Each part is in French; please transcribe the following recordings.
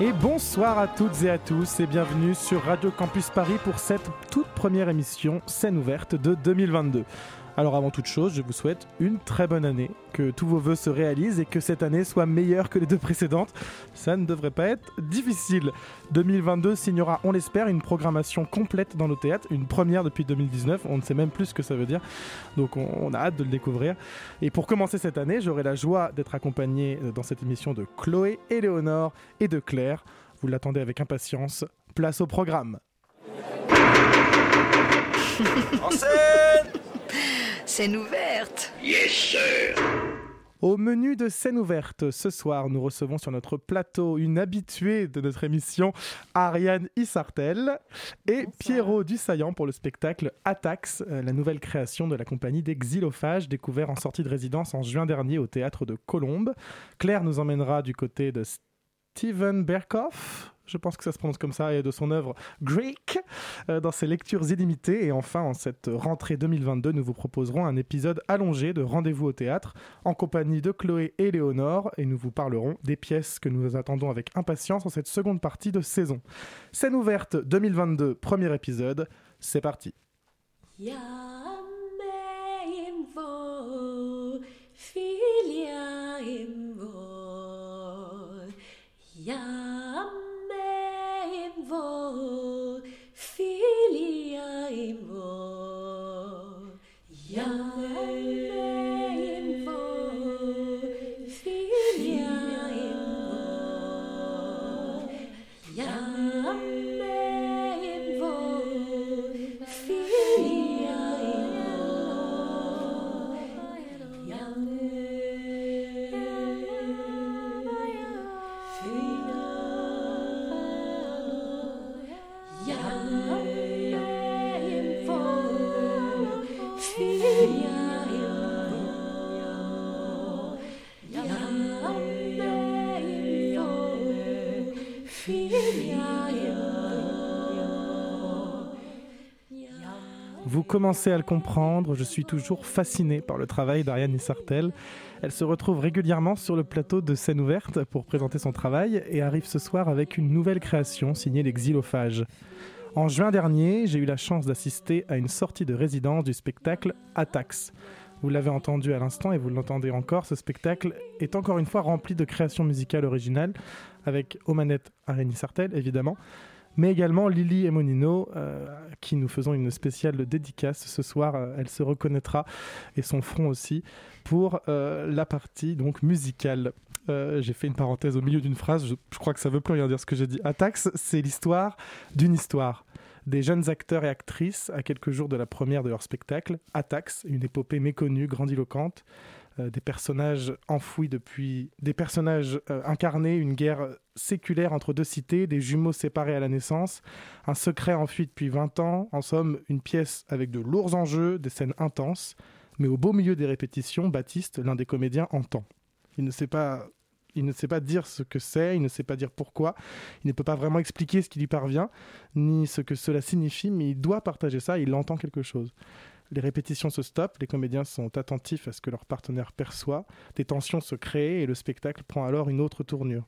Et bonsoir à toutes et à tous et bienvenue sur Radio Campus Paris pour cette toute première émission scène ouverte de 2022. Alors avant toute chose, je vous souhaite une très bonne année, que tous vos voeux se réalisent et que cette année soit meilleure que les deux précédentes. Ça ne devrait pas être difficile. 2022 signera, on l'espère, une programmation complète dans nos théâtres, une première depuis 2019, on ne sait même plus ce que ça veut dire, donc on, a hâte de le découvrir. Et pour commencer cette année, j'aurai la joie d'être accompagné dans cette émission de Chloé, Éléonore et de Claire. Vous l'attendez avec impatience. Place au programme. en scène Scène ouverte. Yes, sir. Au menu de scène ouverte, ce soir, nous recevons sur notre plateau une habituée de notre émission, Ariane Issartel, et Pierrot Dussaillant pour le spectacle Atax, euh, la nouvelle création de la compagnie des Xylophages, découvert en sortie de résidence en juin dernier au théâtre de Colombes. Claire nous emmènera du côté de Steven Berkoff, je pense que ça se prononce comme ça, et de son œuvre Greek, euh, dans ses lectures illimitées. Et enfin, en cette rentrée 2022, nous vous proposerons un épisode allongé de Rendez-vous au théâtre, en compagnie de Chloé et Léonore, et nous vous parlerons des pièces que nous attendons avec impatience en cette seconde partie de saison. Scène ouverte 2022, premier épisode, c'est parti. Yeah. Vous commencez à le comprendre, je suis toujours fasciné par le travail d'Ariane Issartel. Elle se retrouve régulièrement sur le plateau de scène ouverte pour présenter son travail et arrive ce soir avec une nouvelle création signée l'Exilophage. En juin dernier, j'ai eu la chance d'assister à une sortie de résidence du spectacle Atax. Vous l'avez entendu à l'instant et vous l'entendez encore, ce spectacle est encore une fois rempli de créations musicales originales, avec aux manettes Ariane Issartel évidemment, mais également Lily et Monino, euh, qui nous faisons une spéciale dédicace ce soir. Euh, elle se reconnaîtra et son front aussi pour euh, la partie donc musicale. j'ai fait une parenthèse au milieu d'une phrase, je, crois que ça veut plus rien dire ce que j'ai dit. Atax, c'est l'histoire d'une histoire. Des jeunes acteurs et actrices à quelques jours de la première de leur spectacle, Atax, une épopée méconnue, grandiloquente, euh, des personnages enfouis depuis, des personnages euh, incarnés, une guerre séculaire entre deux cités, des jumeaux séparés à la naissance, un secret enfui depuis 20 ans, en somme une pièce avec de lourds enjeux, des scènes intenses, mais au beau milieu des répétitions, Baptiste, l'un des comédiens, entend. Il ne sait pas il ne sait pas dire ce que c'est, il ne sait pas dire pourquoi, il ne peut pas vraiment expliquer ce qui lui parvient, ni ce que cela signifie, mais il doit partager ça, il entend quelque chose. Les répétitions se stoppent, les comédiens sont attentifs à ce que leur partenaire perçoit, des tensions se créent et le spectacle prend alors une autre tournure,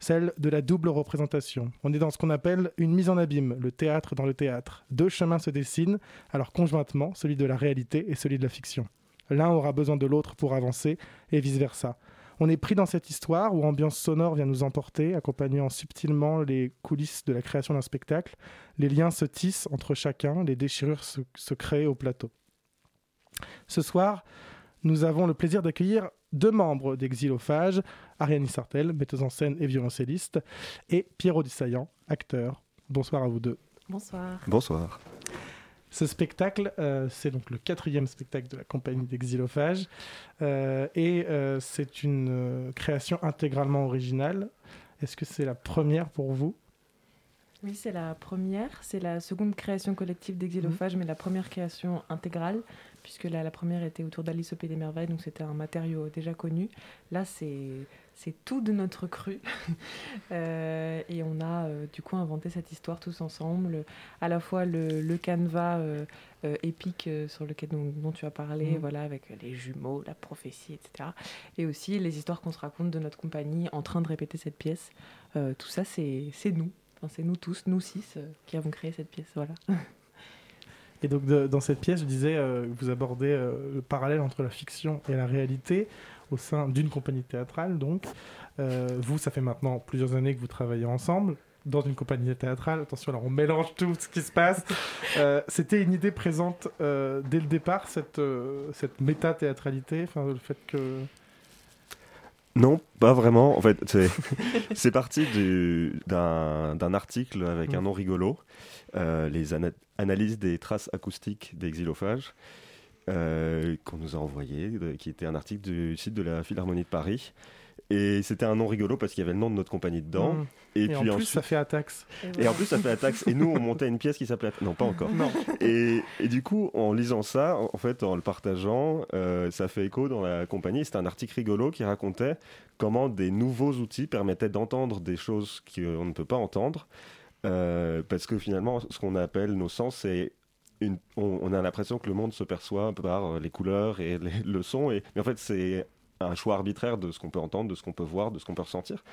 celle de la double représentation. On est dans ce qu'on appelle une mise en abîme, le théâtre dans le théâtre. Deux chemins se dessinent, alors conjointement, celui de la réalité et celui de la fiction. L'un aura besoin de l'autre pour avancer, et vice-versa. On est pris dans cette histoire où ambiance sonore vient nous emporter, accompagnant subtilement les coulisses de la création d'un spectacle. Les liens se tissent entre chacun, les déchirures se créent au plateau. Ce soir, nous avons le plaisir d'accueillir deux membres d'Exilophage, Ariane Sartel, metteuse en scène et violoncelliste, et Pierrot Dissaillant, acteur. Bonsoir à vous deux. Bonsoir. Bonsoir. Ce spectacle, euh, c'est donc le quatrième spectacle de la compagnie d'Exilophage, euh, et euh, c'est une création intégralement originale. Est-ce que c'est la première pour vous? Oui, c'est la première. C'est la seconde création collective d'Exilophage, mais la première création intégrale, puisque la première était autour d'Alice au Pays des Merveilles, donc c'était un matériau déjà connu. Là, c'est c'est tout de notre cru. Euh, et on a euh, du coup inventé cette histoire tous ensemble. À la fois le, le canevas euh, épique sur lequel dont, dont tu as parlé, Mhm. voilà, avec les jumeaux, la prophétie, etc. Et aussi les histoires qu'on se raconte de notre compagnie en train de répéter cette pièce. Tout ça, c'est nous. Enfin, c'est nous tous, nous six, euh, qui avons créé cette pièce. Voilà. Et donc de- dans cette pièce, je disais, euh, vous abordez euh, le parallèle entre la fiction et la réalité au sein d'une compagnie théâtrale. Donc, Euh, vous, ça fait maintenant plusieurs années que vous travaillez ensemble dans une compagnie théâtrale. Attention, là, on mélange tout ce qui se passe. C'était une idée présente dès le départ, cette, cette méta-théâtralité, enfin, le fait que... Non, pas vraiment. En fait, c'est, parti du- d'un, d'un article avec un Mm. nom rigolo, euh, les ana- analyses des traces acoustiques des xylophages, euh, qu'on nous a envoyé, de- qui était un article du site de la Philharmonie de Paris. Et c'était un nom rigolo parce qu'il y avait le nom de notre compagnie dedans. Mm. Et, Et, puis en plus, ensuite, ça fait Atax. et en plus, ça fait la taxe. Et nous, on montait une pièce qui s'appelait. Non, pas encore. Non. Et, et du coup, en lisant ça, en fait, en le partageant, euh, ça fait écho dans la compagnie. C'était un article rigolo qui racontait comment des nouveaux outils permettaient d'entendre des choses qu'on ne peut pas entendre. Euh, parce que finalement, ce qu'on appelle nos sens, c'est. Une, on, on a l'impression que le monde se perçoit par les couleurs et les- le son. Et, mais en fait, c'est un choix arbitraire de ce qu'on peut entendre, de ce qu'on peut voir, de ce qu'on peut ressentir.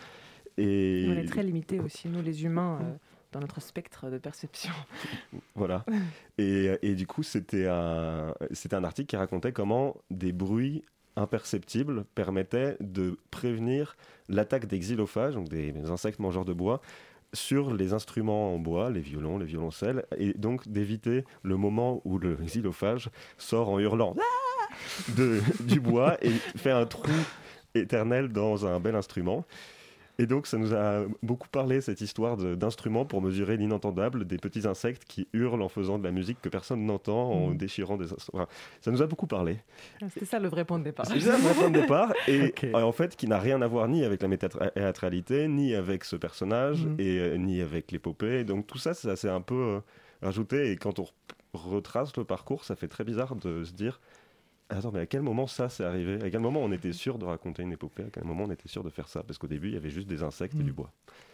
Et On est très limités aussi, nous les humains, euh, dans notre spectre de perception. Voilà. Et, et du coup, c'était un, c'était un article qui racontait comment des bruits imperceptibles permettaient de prévenir l'attaque des xylophages, donc des, des insectes mangeurs de bois, sur les instruments en bois, les violons, les violoncelles, et donc d'éviter le moment où le xylophage sort en hurlant Ah de, du bois et fait un trou éternel dans un bel instrument. Et donc, ça nous a beaucoup parlé, cette histoire d'instruments pour mesurer l'inentendable des petits insectes qui hurlent en faisant de la musique que personne n'entend, en Mhm. déchirant des instruments. Enfin, ça nous a beaucoup parlé. C'était ça le vrai point de départ. C'est ça, mon point de départ. Et euh, en fait, qui n'a rien à voir ni avec la métathéâtralité, ni avec ce personnage, Mhm. et euh, ni avec l'épopée. Donc, tout ça, ça s'est un peu euh, rajouté. Et quand on re- retrace le parcours, ça fait très bizarre de se dire. Attends, mais à quel moment ça s'est arrivé? À quel moment on était sûr de raconter une épopée? À quel moment on était sûr de faire ça? Parce qu'au début, il y avait juste des insectes et du bois.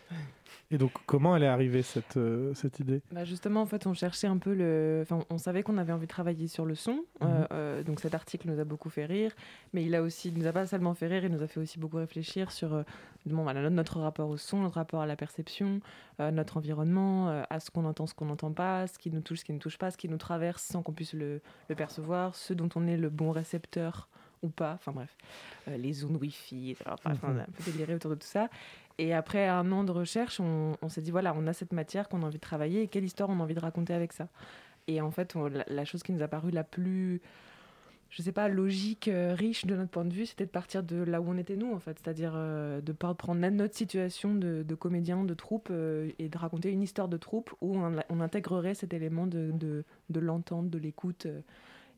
Et donc, comment elle est arrivée, cette, euh, cette idée? Bah justement, en fait, on cherchait un peu le. Enfin, on savait qu'on avait envie de travailler sur le son. euh, Mhm. euh, donc cet article nous a beaucoup fait rire, mais il a aussi, il nous a pas seulement fait rire, il nous a fait aussi beaucoup réfléchir sur euh, bon, voilà, notre rapport au son, notre rapport à la perception, euh, notre environnement, euh, à ce qu'on entend, ce qu'on n'entend pas, ce qui nous touche, ce qui ne touche pas, ce qui nous traverse sans qu'on puisse le, le percevoir, ce dont on est le bon récepteur ou pas. Enfin bref, Euh, les zones Wi-Fi, enfin, on a un peu déliré autour de tout ça. Et après un an de recherche, on, on s'est dit voilà, on a cette matière qu'on a envie de travailler et quelle histoire on a envie de raconter avec ça? Et en fait, on- la, la chose qui nous a paru la plus, je sais pas, logique, euh, riche de notre point de vue, c'était de partir de là où on était nous, en fait. C'est-à-dire euh, de prendre notre- notre situation de, de comédien, de troupe, euh, et de raconter une histoire de troupe où on, on intégrerait cet élément de, de, de l'entente, de l'écoute.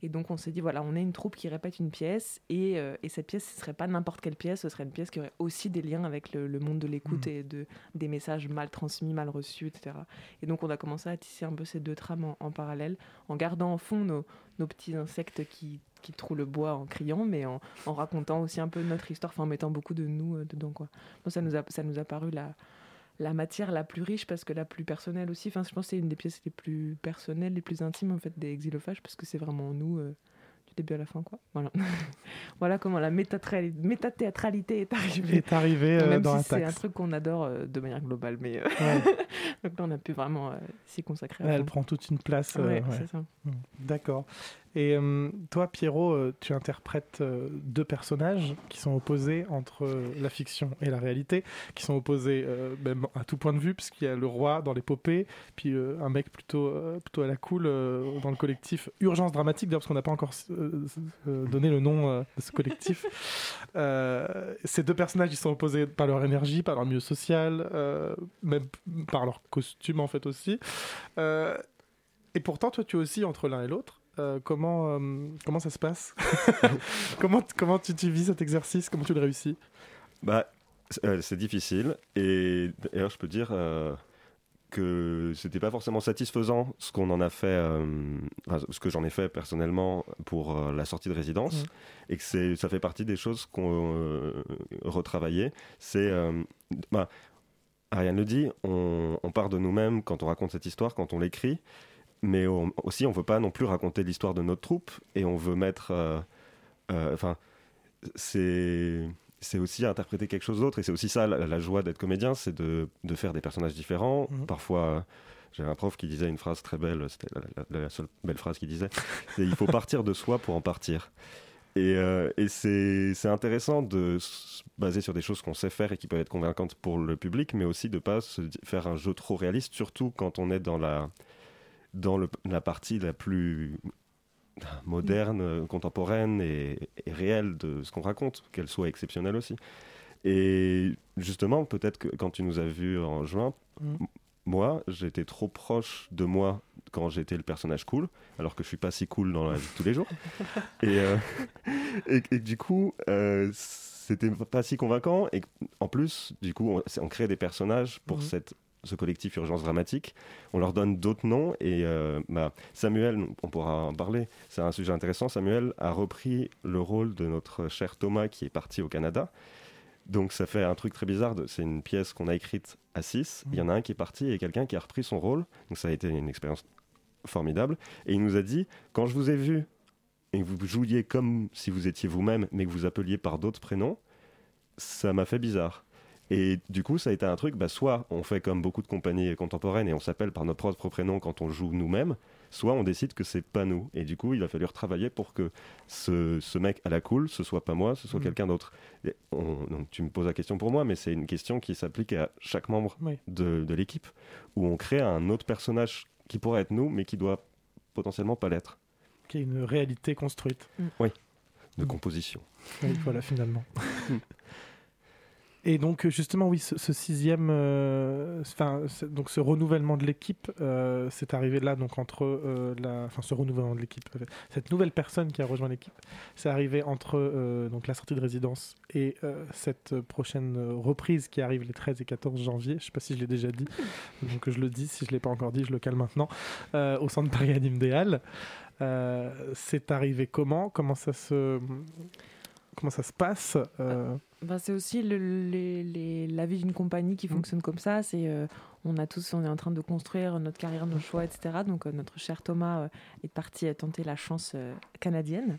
Et donc on s'est dit, voilà, on est une troupe qui répète une pièce, et, euh, et cette pièce, ce serait pas n'importe quelle pièce, ce serait une pièce qui aurait aussi des liens avec le, le monde de l'écoute Mhm. et de, des messages mal transmis, mal reçus, etc. Et donc on a commencé à tisser un peu ces deux trames en, en parallèle, en gardant en fond nos, nos petits insectes qui, qui trouent le bois en criant, mais en, en racontant aussi un peu notre histoire, enfin en mettant beaucoup de nous euh, dedans. Quoi. Donc ça nous a, ça nous a paru la, la matière la plus riche parce que la plus personnelle aussi. Enfin, je pense que c'est une des pièces les plus personnelles, les plus intimes en fait des xylophages parce que c'est vraiment nous euh, du début à la fin. Quoi. Voilà. voilà comment la métathéâtralité est arrivée. est arrivée euh, Même dans si c'est un truc qu'on adore euh, de manière globale, mais euh, Ouais. donc là on a pu vraiment euh, s'y consacrer. Ouais, Elle prend toute une place. Ouais, D'accord. Et euh, toi, Pierrot, euh, tu interprètes euh, deux personnages qui sont opposés entre euh, la fiction et la réalité, qui sont opposés même à tout point de vue, puisqu'il y a le roi dans l'épopée, puis un mec plutôt, plutôt à la cool dans le collectif Urgence Dramatique, d'ailleurs, parce qu'on n'a pas encore donné le nom de ce collectif. Ces deux personnages, ils sont opposés par leur énergie, par leur milieu social, même par leur costume, en fait, aussi. Et pourtant, toi, tu es aussi entre l'un et l'autre. Euh, comment, euh, comment ça se passe comment, comment tu, tu vis cet exercice? Comment tu le réussis? Bah, c'est euh, c'est difficile. Et d'ailleurs, je peux dire, euh, que c'était pas forcément satisfaisant ce qu'on en a fait, enfin, ce que j'en ai fait personnellement pour la sortie de résidence, Mhm. et que ça fait partie des choses qu'on retravaillait. C'est, bah, Ariane le dit, on, on part de nous-mêmes quand on raconte cette histoire, quand on l'écrit, mais on- aussi on veut pas non plus raconter l'histoire de notre troupe, et on veut mettre, euh, euh, enfin, c'est c'est aussi interpréter quelque chose d'autre et c'est aussi ça la, la joie d'être comédien c'est de, de faire des personnages différents Mhm. parfois euh, j'avais un prof qui disait une phrase très belle c'était la, la- la seule belle phrase qu'il disait c'est il faut partir de soi pour en partir et, euh, et c'est c'est intéressant de se baser sur des choses qu'on sait faire et qui peuvent être convaincantes pour le public mais aussi de pas se faire un jeu trop réaliste surtout quand on est dans la dans le- la partie la plus moderne, contemporaine et, et réelle de ce qu'on raconte, qu'elle soit exceptionnelle aussi. Et justement, peut-être que quand tu nous as vus en juin, Mhm. m- moi, j'étais trop proche de moi quand j'étais le personnage cool, alors que je suis pas si cool dans la vie de tous les jours. et, euh, et, et du coup, euh, c'était pas si convaincant. Et en plus, du coup, on, crée des personnages pour Mhm. cette ce collectif Urgence Dramatique. On leur donne d'autres noms et euh, bah, Samuel, on pourra en parler, c'est un sujet intéressant. Samuel a repris le rôle de notre cher Thomas qui est parti au Canada. Donc ça fait un truc très bizarre. C'est une pièce qu'on a écrite à 6. Il y en a un qui est parti et quelqu'un qui a repris son rôle. Donc ça a été une expérience formidable. Et il nous a dit, quand je vous ai vu et que vous jouiez comme si vous étiez vous-même, mais que vous appeliez par d'autres prénoms, ça m'a fait bizarre. Et du coup, ça a été un truc, bah, soit on fait comme beaucoup de compagnies contemporaines et on s'appelle par notre propre prénom quand on joue nous-mêmes, soit on décide que c'est pas nous. Et du coup, il a fallu retravailler pour que ce, ce mec à la cool, ce soit pas moi, ce soit Mhm. quelqu'un d'autre. Donc tu me poses la question pour moi, mais c'est une question qui s'applique à chaque membre Oui. de, de l'équipe, où on crée un autre personnage qui pourrait être nous, mais qui doit potentiellement pas l'être, Qui est une réalité construite. de Mhm. composition. Oui, voilà, finalement. Et donc, justement, oui, ce, sixième, euh, enfin, donc ce renouvellement de l'équipe, euh, c'est arrivé là, donc entre euh, la, enfin, ce renouvellement de l'équipe, euh, cette nouvelle personne qui a rejoint l'équipe, c'est arrivé entre euh, donc la sortie de résidence et euh, cette prochaine euh, reprise qui arrive les 13 et 14 janvier. Je sais pas si je l'ai déjà dit, donc je le dis. Si je l'ai pas encore dit, je le cale maintenant. euh, au centre Paris Anime. Euh, c'est arrivé comment? Comment ça se comment ça se passe? Bah, c'est aussi le- les- les- la vie d'une compagnie qui Mm. fonctionne comme ça. C'est euh, on a tous, on est en train de construire notre carrière, nos choix, etc. Donc euh, notre cher Thomas euh, est parti tenter la chance euh, canadienne.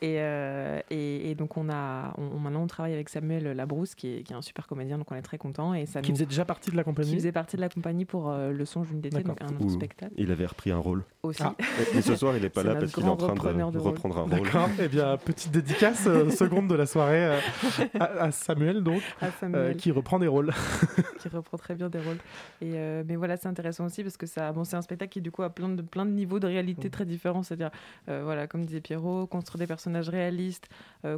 Et, euh, et, et donc on a, on, maintenant on travaille avec Samuel Labrousse qui est, qui est un super comédien, donc on est très content. Et ça qui nous- faisait déjà partie de la qui compagnie faisait partie de la compagnie pour euh, le son June d'été, D'accord. donc un autre Ouh. spectacle Il avait repris un rôle. aussi. Ah. Et, et ce soir, il est pas C'est là parce qu'il est en train de, reprendre un rôle. D'accord. Eh bien, petite dédicace euh, seconde de la soirée euh, à, à Samuel, donc, à euh, qui reprend des rôles. qui reprend très bien des rôles. Et euh, mais voilà, c'est intéressant aussi parce que ça, bon, c'est un spectacle qui du coup a plein de plein de niveaux de réalité Mm. très différents. C'est-à-dire, euh, voilà, comme disait Pierrot, construire des personnages réalistes,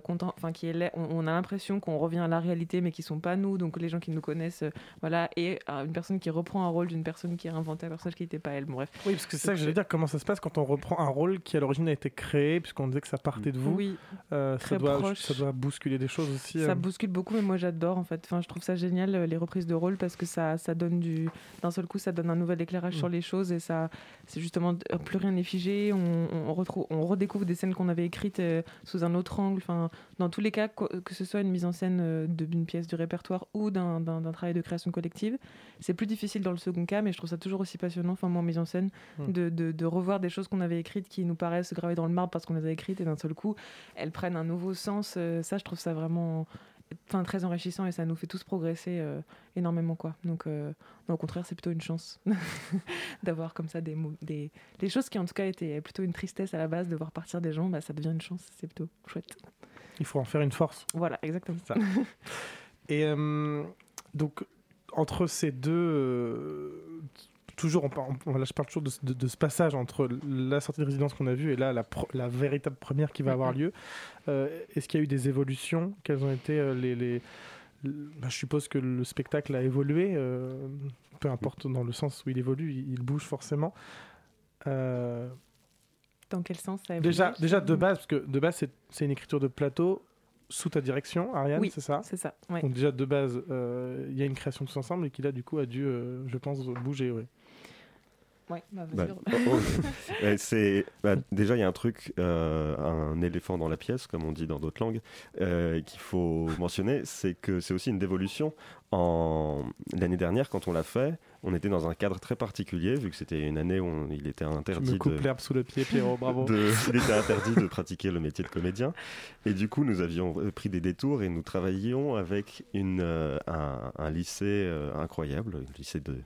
content- enfin qui est on, on a l'impression qu'on revient à la réalité, mais qui sont pas nous. Donc les gens qui nous connaissent, voilà, et une personne qui reprend un rôle d'une personne qui a inventé un personnage qui n'était pas elle. Bon bref. Oui, parce que c'est ça que j'allais dire. Comment ça se passe quand on reprend un rôle qui à l'origine a été créé, puisqu'on disait que ça partait de vous? Oui, ça, doit, proche. ça doit bousculer des choses aussi. Ça. Bouscule beaucoup, mais moi j'adore en fait. Enfin, je trouve ça génial euh, les reprises de rôle parce que ça, ça donne du. D'un seul coup, ça donne un nouvel éclairage Mm. sur les choses et ça, c'est justement plus rien n'est figé. On, on retrouve, on redécouvre des scènes qu'on avait écrites euh, sous un autre angle. Enfin, dans tous les cas, que ce soit une mise en scène euh, d'une pièce du répertoire ou d'un travail de création collective, c'est plus difficile dans le second cas, mais je trouve ça toujours aussi passionnant, enfin moi en mise en scène, Mm. de, de- de revoir des choses qu'on avait écrites qui nous paraissent gravées dans le marbre parce qu'on les a écrites et d'un seul coup, elles prennent un nouveau sens. Euh, ça, je trouve ça vraiment enfin, très enrichissant et ça nous fait tous progresser euh, énormément. Quoi. Donc, euh, non, au contraire, c'est plutôt une chance d'avoir comme ça des, des choses qui, en tout cas, étaient plutôt une tristesse à la base de voir partir des gens. Bah, ça devient une chance, c'est plutôt chouette. Il faut en faire une force. Voilà, exactement. Ça. Et euh, donc, entre ces deux. Toujours, on, par- on- là, je parle toujours de, ce- de- de ce passage entre la sortie de résidence qu'on a vue et là, la, pro- la véritable première qui va avoir lieu. Euh, Est-ce qu'il y a eu des évolutions? Quelles ont été euh, les. les- le- bah, je suppose que le spectacle a évolué, euh, peu importe dans le sens où il évolue, il, il bouge forcément. Euh, Dans quel sens ça évolue déjà, déjà de base, parce que de base c'est une écriture de plateau sous ta direction, Ariane, Oui. c'est ça? C'est ça. ouais. Donc déjà de base, euh, il y a une création tous ensemble et qui là du coup a dû, euh, je pense, bouger. Ouais. Ouais, bah, Bah, oh, oh. C'est bah, déjà il y a un truc, euh, un éléphant dans la pièce, comme on dit dans d'autres langues, euh, qu'il faut mentionner, c'est que c'est aussi une dévolution. En l'année dernière, quand on l'a fait, on était dans un cadre très particulier, vu que c'était une année où on- il était Tu interdit me coupes de, l'herbe sous le pied, Pierrot, bravo. de- il était interdit de pratiquer le métier de comédien. Et du coup, nous avions pris des détours et nous travaillions avec une, euh, un, un lycée euh, incroyable, le lycée de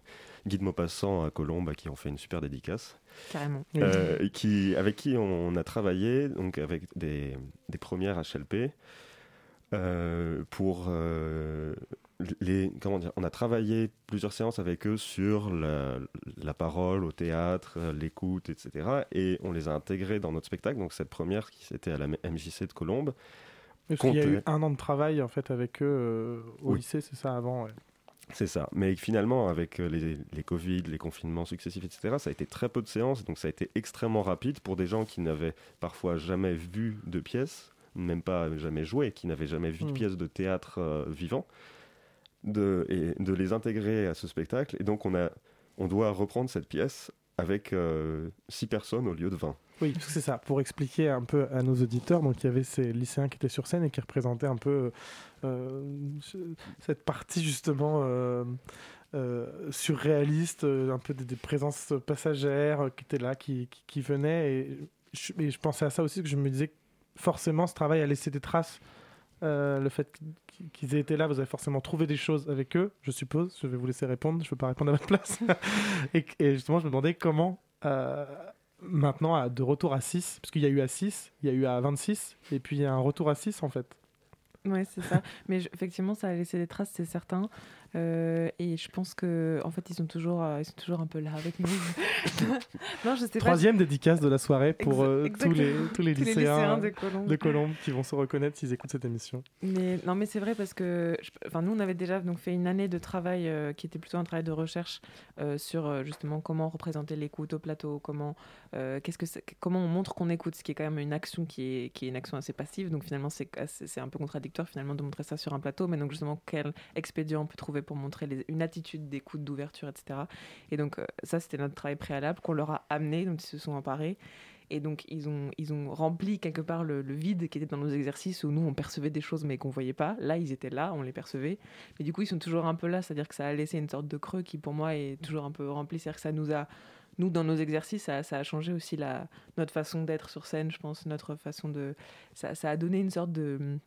Guy de Maupassant à Colombes, à qui on fait une super dédicace. Carrément. Oui. Euh, qui, avec qui on a travaillé donc avec des, des premières HLP euh, pour euh, les comment dire on a travaillé plusieurs séances avec eux sur la, la parole au théâtre l'écoute etc et on les a intégrés dans notre spectacle donc cette première qui c'était à la MJC de Colombes Parce qu'il y a eu un an de travail en fait avec eux euh, au Oui. lycée, c'est ça avant. ouais. C'est ça. Mais finalement, avec euh, les, les Covid, les confinements successifs, etc., ça a été très peu de séances. Donc ça a été extrêmement rapide pour des gens qui n'avaient parfois jamais vu de pièce, même pas jamais joué, qui n'avaient jamais vu de Mm. pièce de théâtre euh, vivant, de, et de les intégrer à ce spectacle. Et donc on, a, on doit reprendre cette pièce avec euh, six personnes au lieu de 20. Oui, c'est ça. Pour expliquer un peu à nos auditeurs, donc il y avait ces lycéens qui étaient sur scène et qui représentaient un peu euh, ce- cette partie justement euh, euh, surréaliste, euh, un peu des, présences passagères euh, qui étaient là, qui, venaient. Et je, et je pensais à ça aussi, que je me disais que forcément ce travail a laissé des traces. Euh, le fait qu'- qu'ils aient été là, vous avez forcément trouvé des choses avec eux, je suppose. Je vais vous laisser répondre, je ne veux pas répondre à votre place. et, et justement, je me demandais comment, euh, maintenant, à- de retour à 6, parce qu'il y a eu à 6, il y a eu à 26, et puis il y a un retour à 6 en fait. Ouais, c'est ça. Mais je- effectivement, ça a laissé des traces, c'est certain. Euh, et je pense que, en fait, ils sont toujours, euh, ils sont toujours un peu là avec nous. non, je sais pas. Troisième dédicace de la soirée pour euh, tous, les, tous les Tous les lycéens, lycéens de Colombes. de Colombes qui vont se reconnaître s'ils écoutent cette émission. Mais non, mais c'est vrai parce que, enfin, nous, on avait déjà donc fait une année de travail qui était plutôt un travail de recherche sur justement comment représenter l'écoute au plateau, comment, qu'est-ce que comment on montre qu'on écoute, ce qui est quand même une action qui est, qui est une action assez passive. Donc finalement, c'est un peu contradictoire finalement de montrer ça sur un plateau. Mais donc justement, quel expédient on peut trouver pour montrer une attitude d'écoute, d'ouverture, etc. Et donc euh, ça, c'était notre travail préalable qu'on leur a amené, donc ils se sont emparés. Et donc, ils ont, ils ont rempli quelque part le, vide qui était dans nos exercices où nous, on percevait des choses mais qu'on voyait pas. Là, ils étaient là, on les percevait. Mais du coup, ils sont toujours un peu là, c'est-à-dire que ça a laissé une sorte de creux qui, pour moi, est toujours un peu rempli. C'est-à-dire que ça nous a, nous, dans nos exercices, ça, a changé aussi la, notre façon d'être sur scène, je pense, notre façon de. Ça, ça a donné une sorte de,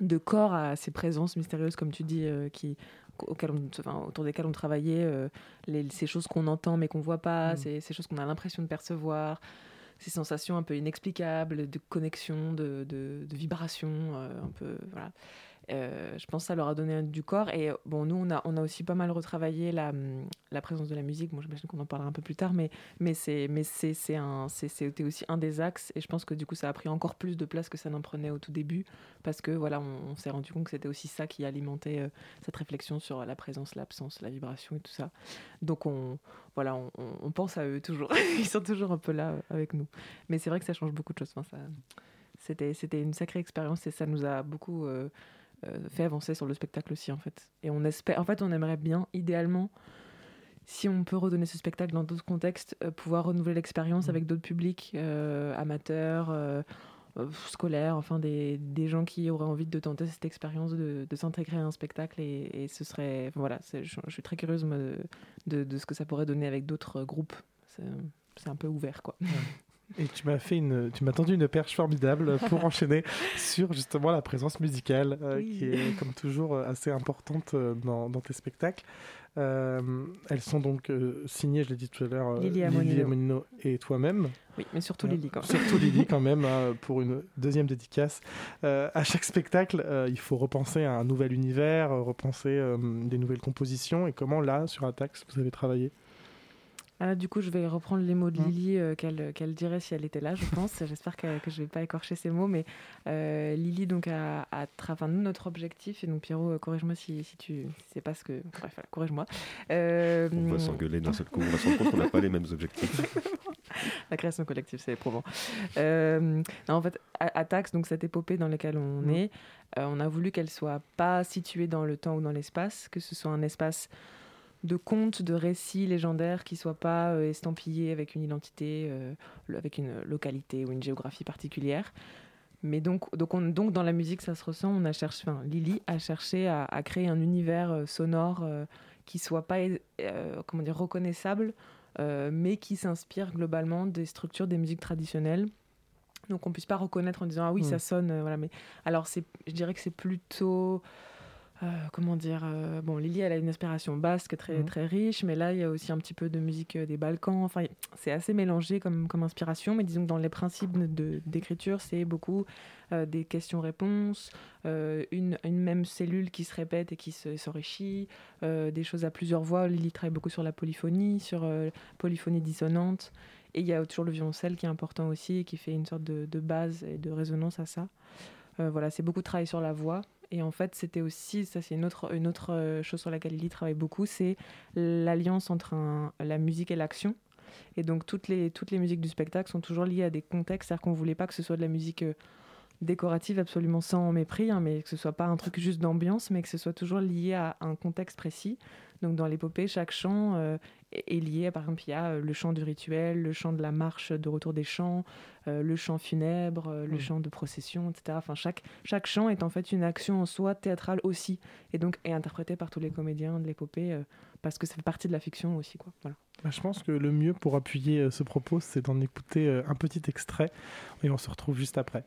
de corps à ces présences mystérieuses, comme tu dis, euh, qui auxquelles on- enfin, autour desquelles on travaillait, euh, les, ces choses qu'on entend mais qu'on voit pas, Mm. ces, ces choses qu'on a l'impression de percevoir, ces sensations un peu inexplicables de connexion, de, de, de vibration, euh, un peu voilà. Euh, je pense que ça leur a donné du corps. Et euh, bon nous on a on a aussi pas mal retravaillé la, hum, la présence de la musique. Bon j'imagine qu'on en parlera un peu plus tard mais mais c'était aussi un des axes. Et je pense que du coup ça a pris encore plus de place que ça n'en prenait au tout début. Parce que voilà on, s'est rendu compte que c'était aussi ça qui alimentait euh, cette réflexion sur la présence l'absence la vibration et tout ça. Donc on voilà on, pense à eux toujours. Ils sont toujours un peu là avec nous. Mais c'est vrai que ça change beaucoup de choses. Enfin, c'était une sacrée expérience et ça nous a beaucoup fait avancer sur le spectacle aussi en fait et on espère en fait on aimerait bien idéalement si on peut redonner ce spectacle dans d'autres contextes, euh, pouvoir renouveler l'expérience avec d'autres publics euh, amateurs, euh, euh, scolaires, enfin des, des gens qui auraient envie de tenter cette expérience de, de s'intégrer à un spectacle et, et ce serait enfin, voilà, je, je suis très curieuse moi, de, de, de ce que ça pourrait donner avec d'autres euh, groupes. C'est c'est un peu ouvert quoi. Et tu m'as fait une, tu m'as tendu une perche formidable pour enchaîner sur justement la présence musicale, euh, Oui. qui est comme toujours euh, assez importante euh, dans, dans tes spectacles. Euh, elles sont donc euh, signées, je l'ai dit tout à l'heure, Lily Amonino. Et toi-même. Oui, mais surtout Lily quand même. Surtout Lily quand même, hein, pour une deuxième dédicace. Euh, à chaque spectacle, euh, il faut repenser à un nouvel univers, repenser euh, des nouvelles compositions. Et comment là, sur Atax, vous avez travaillé? Ah là, du coup, je vais reprendre les mots de Hein Lily euh, qu'elle qu'elle dirait si elle était là, je pense. J'espère que, que je vais pas écorcher ces mots, mais euh, Lily, donc, a, a tra- enfin, nous, notre objectif, et donc Pierrot, euh, corrige-moi si, si tu sais pas ce que. Bref, voilà, corrige-moi. Euh, On va s'engueuler d'un seul coup. On va se rendre compte qu'on n'a pas les mêmes objectifs. la création collective, c'est éprouvant. Euh, non, en fait, Atax, donc cette épopée dans laquelle on Mm. est, euh, on a voulu qu'elle soit pas située dans le temps ou dans l'espace, que ce soit un espace de contes, de récits légendaires qui soit pas euh, estampillé avec une identité, euh, avec une localité ou une géographie particulière. Mais donc, donc, on- donc dans la musique, ça se ressent. On a cherché, enfin, Lily a cherché à, à créer un univers euh, sonore qui soit pas, euh, comment dire, reconnaissable, euh, mais qui s'inspire globalement des structures des musiques traditionnelles. Donc on puisse pas reconnaître en disant ah oui ça sonne euh, voilà mais alors c'est je dirais que c'est plutôt comment dire euh, bon Lily elle a une inspiration basque très Mhm. très riche mais là il y a aussi un petit peu de musique euh, des Balkans enfin c'est assez mélangé comme comme inspiration mais disons que dans les principes d'écriture c'est beaucoup euh, des questions-réponses euh, une, une même cellule qui se répète et qui se- s'enrichit euh, des choses à plusieurs voix Lily travaille beaucoup sur la polyphonie sur euh, polyphonie dissonante et il y a toujours le violoncelle qui est important aussi et qui fait une sorte de, de base et de résonance à ça. Euh, voilà, c'est beaucoup de travail sur la voix. Et en fait, c'était aussi, ça c'est une autre, une autre euh, chose sur laquelle Lily travaille beaucoup, c'est l'alliance entre la musique et l'action. Et donc toutes les, toutes les musiques du spectacle sont toujours liées à des contextes, c'est-à-dire qu'on voulait pas que ce soit de la musique euh, décorative absolument sans mépris, hein, mais que ce soit pas un truc juste d'ambiance, mais que ce soit toujours lié à un contexte précis. Donc dans l'épopée, chaque chant euh, est lié, par exemple, il y a euh, le chant du rituel, le chant de la marche de retour des chants, euh, le chant funèbre, euh, le Mm. chant de procession, etc. Enfin, chaque, chaque chant est en fait une action en soi théâtrale aussi, et donc est interprété par tous les comédiens de l'épopée, euh, parce que ça fait partie de la fiction aussi. Quoi. Voilà. Bah, je pense que le mieux pour appuyer ce propos, c'est d'en écouter un petit extrait et on se retrouve juste après.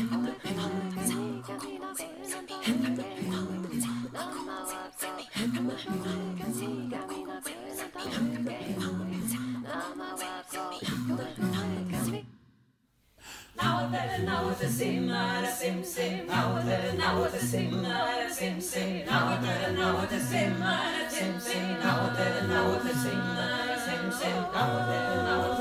I'm نعوت السم سم سم نعوت نعوت السم سم سم نعوت نعوت السم سم سم نعوت نعوت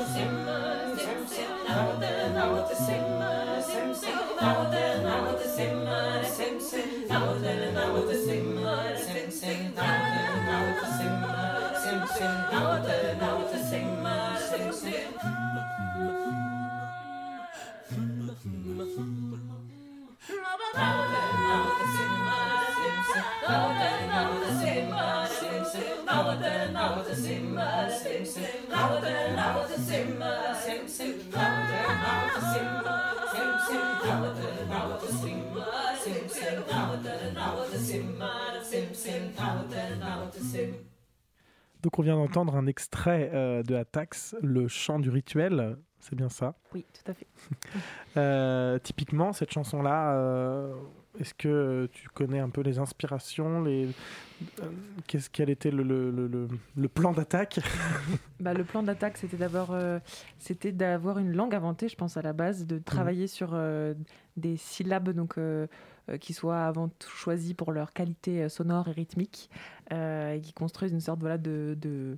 Donc on vient d'entendre un extrait euh, de Atax, le chant du rituel, c'est bien ça? Oui, tout à fait. Euh, typiquement, cette chanson-là, euh, est-ce que tu connais un peu les inspirations les... qu'est-ce, Quel était le, le- le- le- le plan d'attaque? Bah, le plan d'attaque, c'était d'avoir une langue inventée, je pense à la base, de travailler sur des syllabes donc qui soient avant tout choisies pour leur qualité euh, sonore et rythmique, euh, et qui construisent une sorte voilà de, de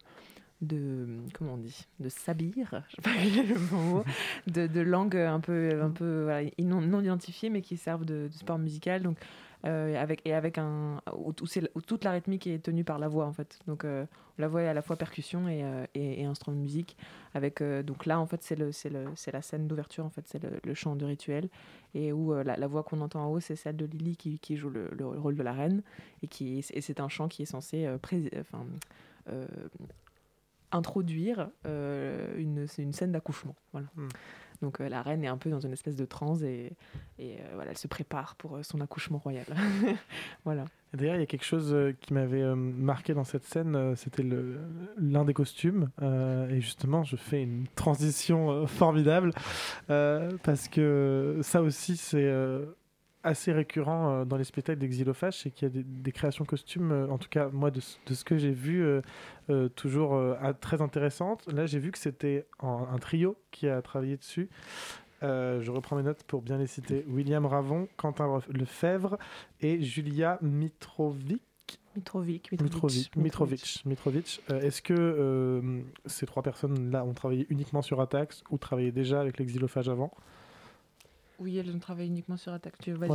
comment on dit de sabir je sais pas le mot de, de langue un peu un peu voilà, non, non identifiée mais qui servent de, de support musical. Donc euh, et avec un où, toute la rythmique est tenue par la voix en fait donc euh, la voix est à la fois percussion et, euh, instrument de musique donc là en fait c'est la scène d'ouverture en fait c'est le, chant de rituel et où la, voix qu'on entend en haut c'est celle de Lily qui, joue le, le rôle de la reine et qui et c'est un chant qui est censé introduire une, scène d'accouchement. Voilà. Mm. Donc la reine est un peu dans une espèce de transe et, et voilà, elle se prépare pour son accouchement royal. voilà. D'ailleurs, il y a quelque chose qui m'avait marqué dans cette scène, c'était l'un des costumes. et justement, je fais une transition formidable parce que ça aussi, c'est assez récurrent euh, dans les spectacles d'Exilophage, c'est qu'il y a des, créations costumes, euh, en tout cas moi de, ce que j'ai vu, euh, toujours très intéressantes. Là j'ai vu que c'était un trio qui a travaillé dessus. je reprends mes notes pour bien les citer. William Ravon, Quentin Lefebvre et Julia Mitrovic. Mitrovic. Mitrovic. Mitrovic. Mitrovic. Est-ce que ces trois personnes-là ont travaillé uniquement sur Atax ou travaillé déjà avec l'exilophage avant? Oui, elles ont travaillé uniquement sur Attack. Tu oui,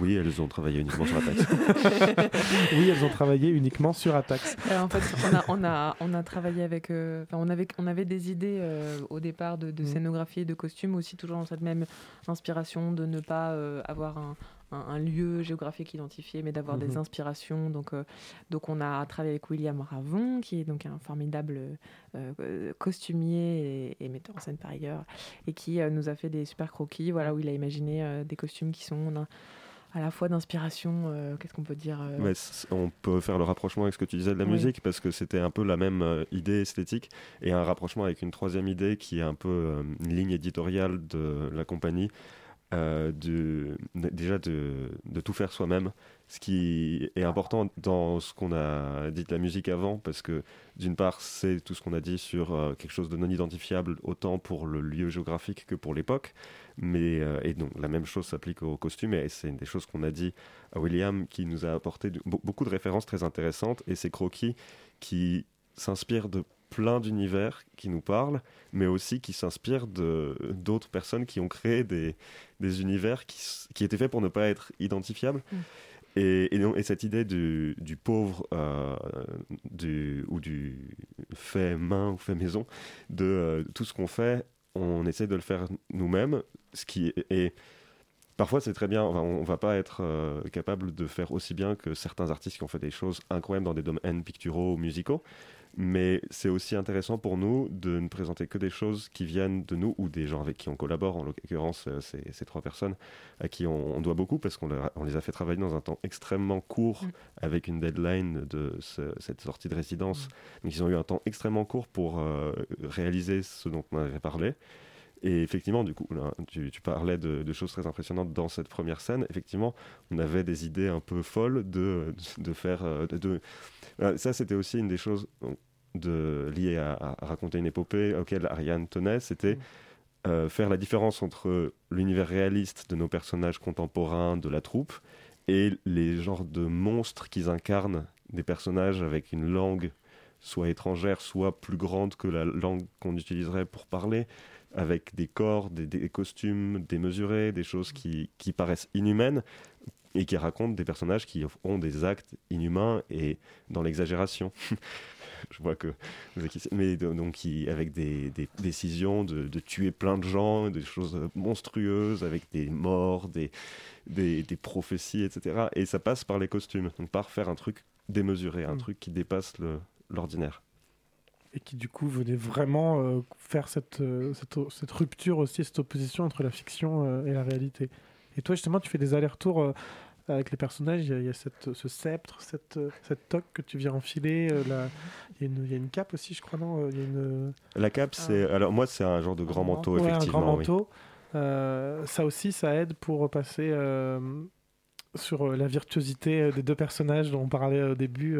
oui, elles ont travaillé uniquement sur Attack. oui, elles ont travaillé uniquement sur Attax. en fait, on a, on a, on a travaillé avec. Euh, on, avait, on avait des idées euh, au départ de, de mm. scénographie et de costumes, aussi toujours dans cette même inspiration de ne pas euh, avoir un, un, lieu géographique identifié, mais d'avoir des mhm. inspirations. Donc, euh, donc, on a travaillé avec William Ravon, qui est donc un formidable euh, costumier et, metteur en scène par ailleurs, et qui euh, nous a fait des super croquis, voilà, où il a imaginé des costumes qui sont à la fois d'inspiration, qu'est-ce qu'on peut dire On peut faire le rapprochement avec ce que tu disais de la musique, parce que c'était un peu la même idée esthétique, et un rapprochement avec une troisième idée qui est un peu une ligne éditoriale de la compagnie, euh, de, déjà de, de, tout faire soi-même, ce qui est important dans ce qu'on a dit de la musique avant, parce que d'une part, c'est tout ce qu'on a dit sur euh, quelque chose de non identifiable, autant pour le lieu géographique que pour l'époque, mais euh, et donc la même chose s'applique au costume, et c'est une des choses qu'on a dit à William, qui nous a apporté beaucoup de références très intéressantes, et ces croquis qui s'inspirent de plein d'univers qui nous parlent, mais aussi qui s'inspirent d'autres personnes qui ont créé des, des univers qui, qui, étaient faits pour ne pas être identifiables. Mm. Et, et, cette idée du, du pauvre euh, du, ou du fait main ou fait maison, de euh, tout ce qu'on fait, on essaie de le faire nous-mêmes, ce qui est, parfois c'est très bien, on va pas être euh, capable de faire aussi bien que certains artistes qui ont fait des choses incroyables dans des domaines picturaux ou musicaux, mais c'est aussi intéressant pour nous de ne présenter que des choses qui viennent de nous ou des gens avec qui on collabore, en l'occurrence euh, ces, trois personnes à qui on, doit beaucoup parce qu'on les a fait travailler dans un temps extrêmement court mm. avec une deadline de cette sortie de résidence. Mm. Donc ils ont eu un temps extrêmement court pour euh, réaliser ce dont on avait parlé. Et effectivement, du coup, tu, parlais de, choses très impressionnantes dans cette première scène. Effectivement, on avait des idées un peu folles de, de, faire. Euh, de, ça, c'était aussi une des choses de, liées à, raconter une épopée auquel Ariane tenait. C'était. Mm. Euh, faire la différence entre l'univers réaliste de nos personnages contemporains de la troupe et les genres de monstres qu'ils incarnent, des personnages avec une langue soit étrangère, soit plus grande que la langue qu'on utiliserait pour parler, avec des corps, des, costumes démesurés, des choses qui, qui, paraissent inhumaines et qui racontent des personnages qui ont des actes inhumains et dans l'exagération. Je vois que vous mais donc qui, avec des, des décisions de, de, tuer plein de gens, des choses monstrueuses, avec des morts, des, des, des, prophéties, etc. Et ça passe par les costumes, donc par faire un truc démesuré, un mm. truc qui dépasse l'ordinaire et qui du coup venait vraiment euh, faire cette, euh, cette, cette, rupture aussi, cette opposition entre la fiction euh, et la réalité. Et toi justement, tu fais des allers-retours avec les personnages, il y a, cette, ce sceptre, cette, cette toque que tu viens enfiler. La... Il, y a une, il, y a une, cape aussi, je crois, non il y a une... La cape, ah. c'est. Alors, moi, c'est un genre de grand manteau, ouais, effectivement. Un grand manteau. ça aussi, ça aide pour passer sur la virtuosité des deux personnages dont on parlait au début.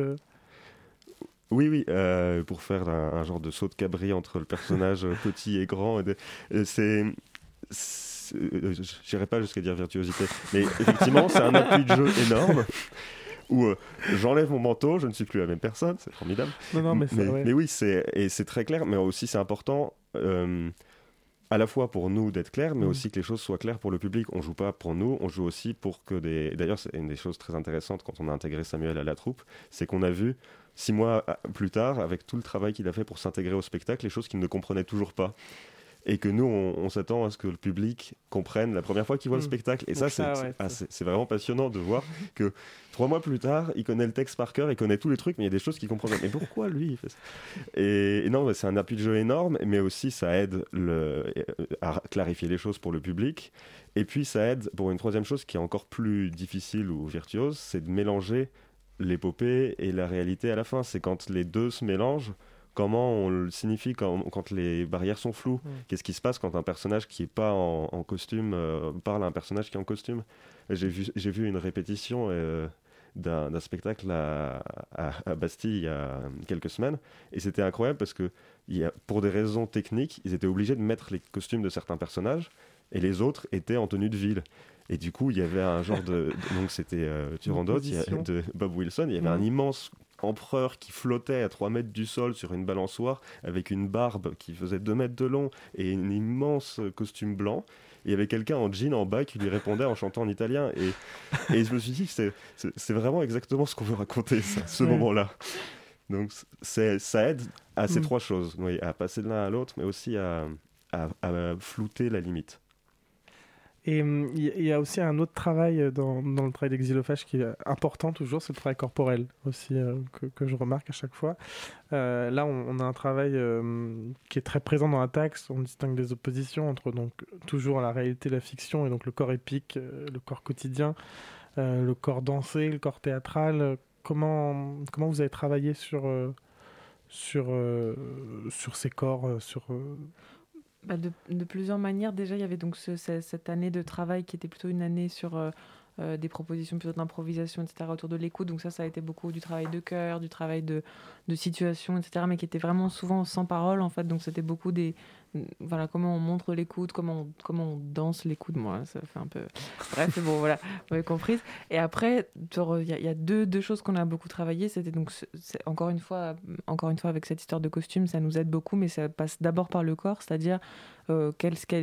Oui, oui, euh, pour faire un, genre de saut de cabri entre le personnage petit et grand. C'est. Euh, j'irai pas jusqu'à dire virtuosité, mais effectivement, c'est un appui de jeu énorme où euh, j'enlève mon manteau, je ne suis plus la même personne, c'est formidable. Non, non, mais, mais, oui, c'est et c'est très clair, mais aussi c'est important à la fois pour nous d'être clair, mais mm. aussi que les choses soient claires pour le public. On joue pas pour nous, on joue aussi pour que des. D'ailleurs, c'est une des choses très intéressantes quand on a intégré Samuel à la troupe, c'est qu'on a vu six mois plus tard, avec tout le travail qu'il a fait pour s'intégrer au spectacle, les choses qu'il ne comprenait toujours pas. et que nous, on, on s'attend à ce que le public comprenne la première fois qu'il voit le Mm. spectacle. Et Donc ça, ça, c'est ouais, ah, c'est- vraiment passionnant de voir que trois mois plus tard, il connaît le texte par cœur, il connaît tous les trucs, mais il y a des choses qu'il comprend pas. Mais pourquoi lui il fait ça? Et, et non, c'est un appui de jeu énorme, mais aussi ça aide le, à clarifier les choses pour le public. Et puis ça aide pour une troisième chose qui est encore plus difficile ou virtuose, c'est de mélanger l'épopée et la réalité à la fin. C'est quand les deux se mélangent, comment on le signifie quand, quand les barrières sont floues. Mm. Qu'est-ce qui se passe quand un personnage qui n'est pas en, en costume euh, parle à un personnage qui est en costume? J'ai vu, vu une répétition euh, d'un d'un spectacle à, à- à Bastille il y a quelques semaines, et c'était incroyable parce que il y a- pour des raisons techniques, ils étaient obligés de mettre les costumes de certains personnages, et les autres étaient en tenue de ville. Et du coup, il y avait un genre de. Donc, c'était euh, Turandot, Opposition. de Bob Wilson. Il y avait un immense empereur qui flottait à 3 mètres du sol sur une balançoire avec une barbe qui faisait 2 mètres de long et un immense costume blanc. Et il y avait quelqu'un en jean en bas qui lui répondait en chantant en italien. Et, et je me suis dit, c'est vraiment exactement ce qu'on veut raconter, ça, ce Ouais. moment-là. Donc, ça aide à ces Mm. trois choses, oui, à passer de l'un à l'autre, mais aussi à, à- à flouter la limite. Et hum, il y, a aussi un autre travail euh, dans, le travail d'exilophage qui est important toujours, c'est le travail corporel aussi euh, que, je remarque à chaque fois. Euh, là, on, a un travail euh, qui est très présent dans la texte. On distingue des oppositions entre donc toujours la réalité la fiction, et donc le corps épique, le corps quotidien, le corps dansé, le corps théâtral. Comment, comment vous avez travaillé sur, sur, sur ces corps, sur, Bah, de, plusieurs manières. Déjà, il y avait donc ce- ce- cette année de travail qui était plutôt une année sur euh, euh, des propositions plutôt d'improvisation, etc., autour de l'écoute. Donc ça, ça a été beaucoup du travail de cœur, du travail de situation, etc., mais qui était vraiment souvent sans parole, en fait. Donc c'était beaucoup des... Voilà, comment on montre l'écoute, comment on, comment on danse l'écoute. Moi, ça fait un peu... Bref, bon, voilà, vous avez compris. Et après, il y, a- deux, deux choses qu'on a beaucoup travaillé. C'était donc, encore une fois, encore une fois, avec cette histoire de costume, ça nous aide beaucoup, mais ça passe d'abord par le corps, c'est-à-dire euh,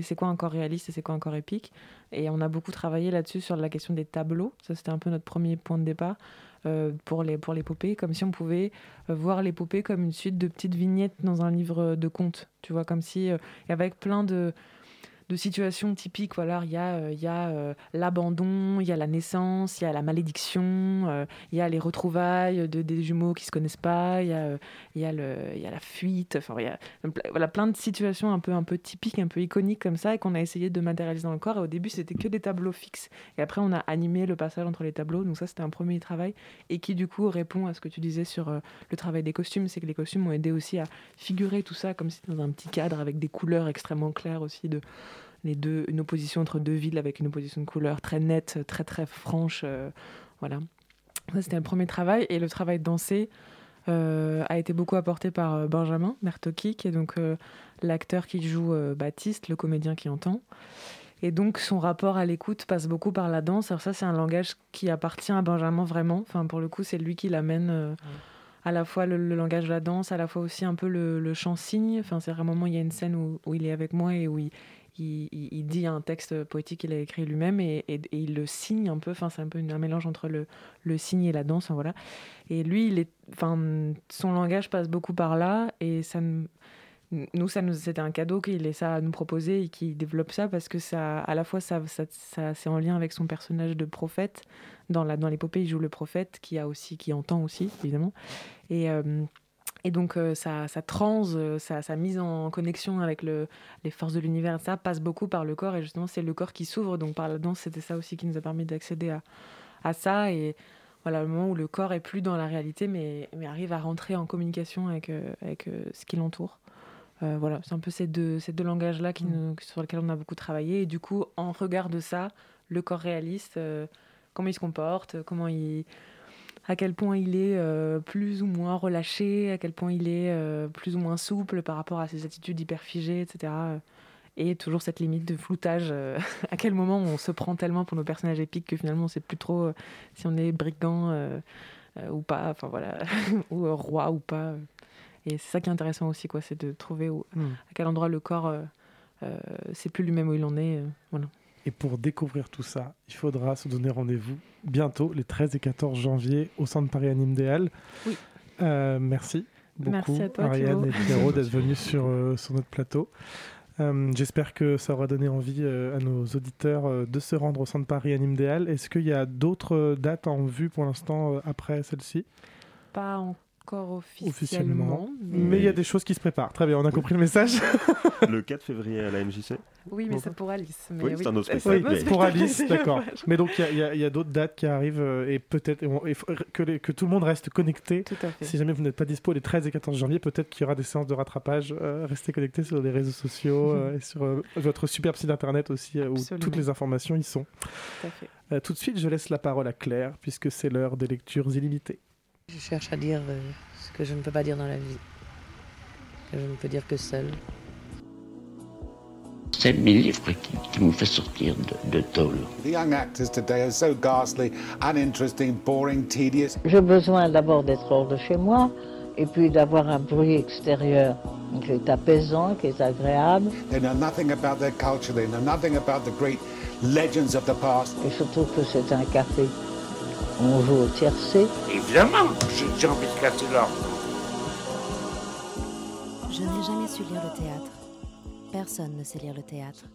c'est quoi un corps réaliste et c'est quoi un corps épique? Et on a beaucoup travaillé là-dessus sur la question des tableaux. Ça, c'était un peu notre premier point de départ pour les pour l'épopée, comme si on pouvait euh, voir l'épopée comme une suite de petites vignettes dans un livre de contes. Tu vois, comme si euh, avec plein de de situations typiques. Voilà, il y a, euh, a euh, l'abandon, il y a la naissance, il y a la malédiction, euh, il y a les retrouvailles de, des jumeaux qui se connaissent pas, il y a, y y a la fuite. Enfin, il y a voilà, plein de situations un peu, un peu typiques, un peu iconiques comme ça, et qu'on a essayé de matérialiser dans le corps. Et au début, c'était que des tableaux fixes. Et après, on a animé le passage entre les tableaux. Donc ça, c'était un premier travail, et qui du coup répond à ce que tu disais sur le travail des costumes, c'est que les costumes ont aidé aussi à figurer tout ça comme si dans un petit cadre avec des couleurs extrêmement claires aussi de les deux, une opposition entre deux villes avec une opposition de couleurs très nette, très très franche. euh, voilà. Ça, c'était le premier travail. Et le travail dansé euh, a été beaucoup apporté par euh, Benjamin Mertoki, qui est donc euh, l'acteur qui joue Baptiste, le comédien qui entend. Et donc, son rapport à l'écoute passe beaucoup par la danse. Alors, ça, c'est un langage qui appartient à Benjamin vraiment. Enfin, pour le coup, c'est lui qui l'amène. euh, à la fois le, le langage de la danse, à la fois aussi un peu le, le chant-signe. Enfin, c'est un moment, il y a une scène où, où il est avec moi et où il, il, dit un texte poétique qu'il a écrit lui-même et, il le signe un peu. Enfin, c'est un peu un mélange entre le, le signe et la danse. enfin, voilà. Et lui, enfin, son langage passe beaucoup par là et ça nous- ça nous, c'était un cadeau qu'il ait ça à nous proposer et qu'il développe ça parce que ça, à la fois, ça, ça, c'est en lien avec son personnage de prophète. Dans la, dans l'épopée, il joue le prophète qui a aussi, qui entend aussi, évidemment. Euh, et donc, euh, sa, sa transe, euh, sa, sa mise en connexion avec le, les forces de l'univers, ça passe beaucoup par le corps. Et justement, c'est le corps qui s'ouvre. Donc, par la danse, c'était ça aussi qui nous a permis d'accéder à, à ça. Et voilà, le moment où le corps est plus dans la réalité, mais, mais arrive à rentrer en communication avec, euh, avec euh, ce qui l'entoure. Euh, voilà, c'est un peu ces deux, ces deux langages-là qui nous- sur lesquels on a beaucoup travaillé. Et du coup, en regard de ça, le corps réaliste, comment il se comporte, comment il, à quel point il est euh, plus ou moins relâché, à quel point il est euh, plus ou moins souple par rapport à ses attitudes hyper figées, etc. Et toujours cette limite de floutage, euh, à quel moment on se prend tellement pour nos personnages épiques que finalement on sait plus trop euh, si on est brigand euh, euh, ou pas, enfin voilà, ou euh, roi ou pas. Et c'est ça qui est intéressant aussi, quoi, c'est de trouver où, Hmm. à quel endroit le corps, euh, euh, c'est plus lui-même où il en est. euh, voilà. Et pour découvrir tout ça, il faudra se donner rendez-vous bientôt, les 13 et 14 janvier, au Centre Paris Anime des Halles. Oui. Euh, merci beaucoup, Merci à toi, Ariane et Pierrot, d'être venus sur, euh, sur notre plateau. Euh, J'espère que ça aura donné envie euh, à nos auditeurs de se rendre au centre Paris à Nimdéal. Est-ce qu'il y a d'autres dates en vue pour l'instant après celle-ci? Pas encore officiellement. Officiellement. mais- Mais il y a des choses qui se préparent. Très bien, on a compris le message. Le 4 février à la MJC Oui, mais c'est pour Alice. Mais Oui, c'est un autre c'est spectacle, mais- pour Alice, d'accord. Mais donc il y a- il y, a- il y a d'autres dates qui arrivent euh, et peut-être que, tout le monde reste connecté. Tout à fait. Si jamais vous n'êtes pas dispo les 13 et 14 janvier, peut-être qu'il y aura des séances de rattrapage. Euh, restez connectés sur les réseaux sociaux euh, et sur euh, votre superbe site internet aussi euh, où toutes les informations y sont. Tout à fait. Euh, tout de suite, je laisse la parole à Claire puisque c'est l'heure des lectures illimitées. Je cherche à dire euh, ce que je ne peux pas dire dans la vie, que je ne peux dire que seul. C'est mes livres qui, qui me fait sortir de, de tôle. The young actors today are so ghastly, uninteresting, boring, tedious. J'ai besoin d'abord d'être hors de chez moi et puis d'avoir un bruit extérieur qui est apaisant, qui est agréable They know nothing about their culture, they know nothing about the great legends of the past. et surtout que c'est un café. On joue au tiercé. Évidemment, j'ai envie de casser l'ordre. Je n'ai jamais su lire le théâtre. Personne ne sait lire le théâtre.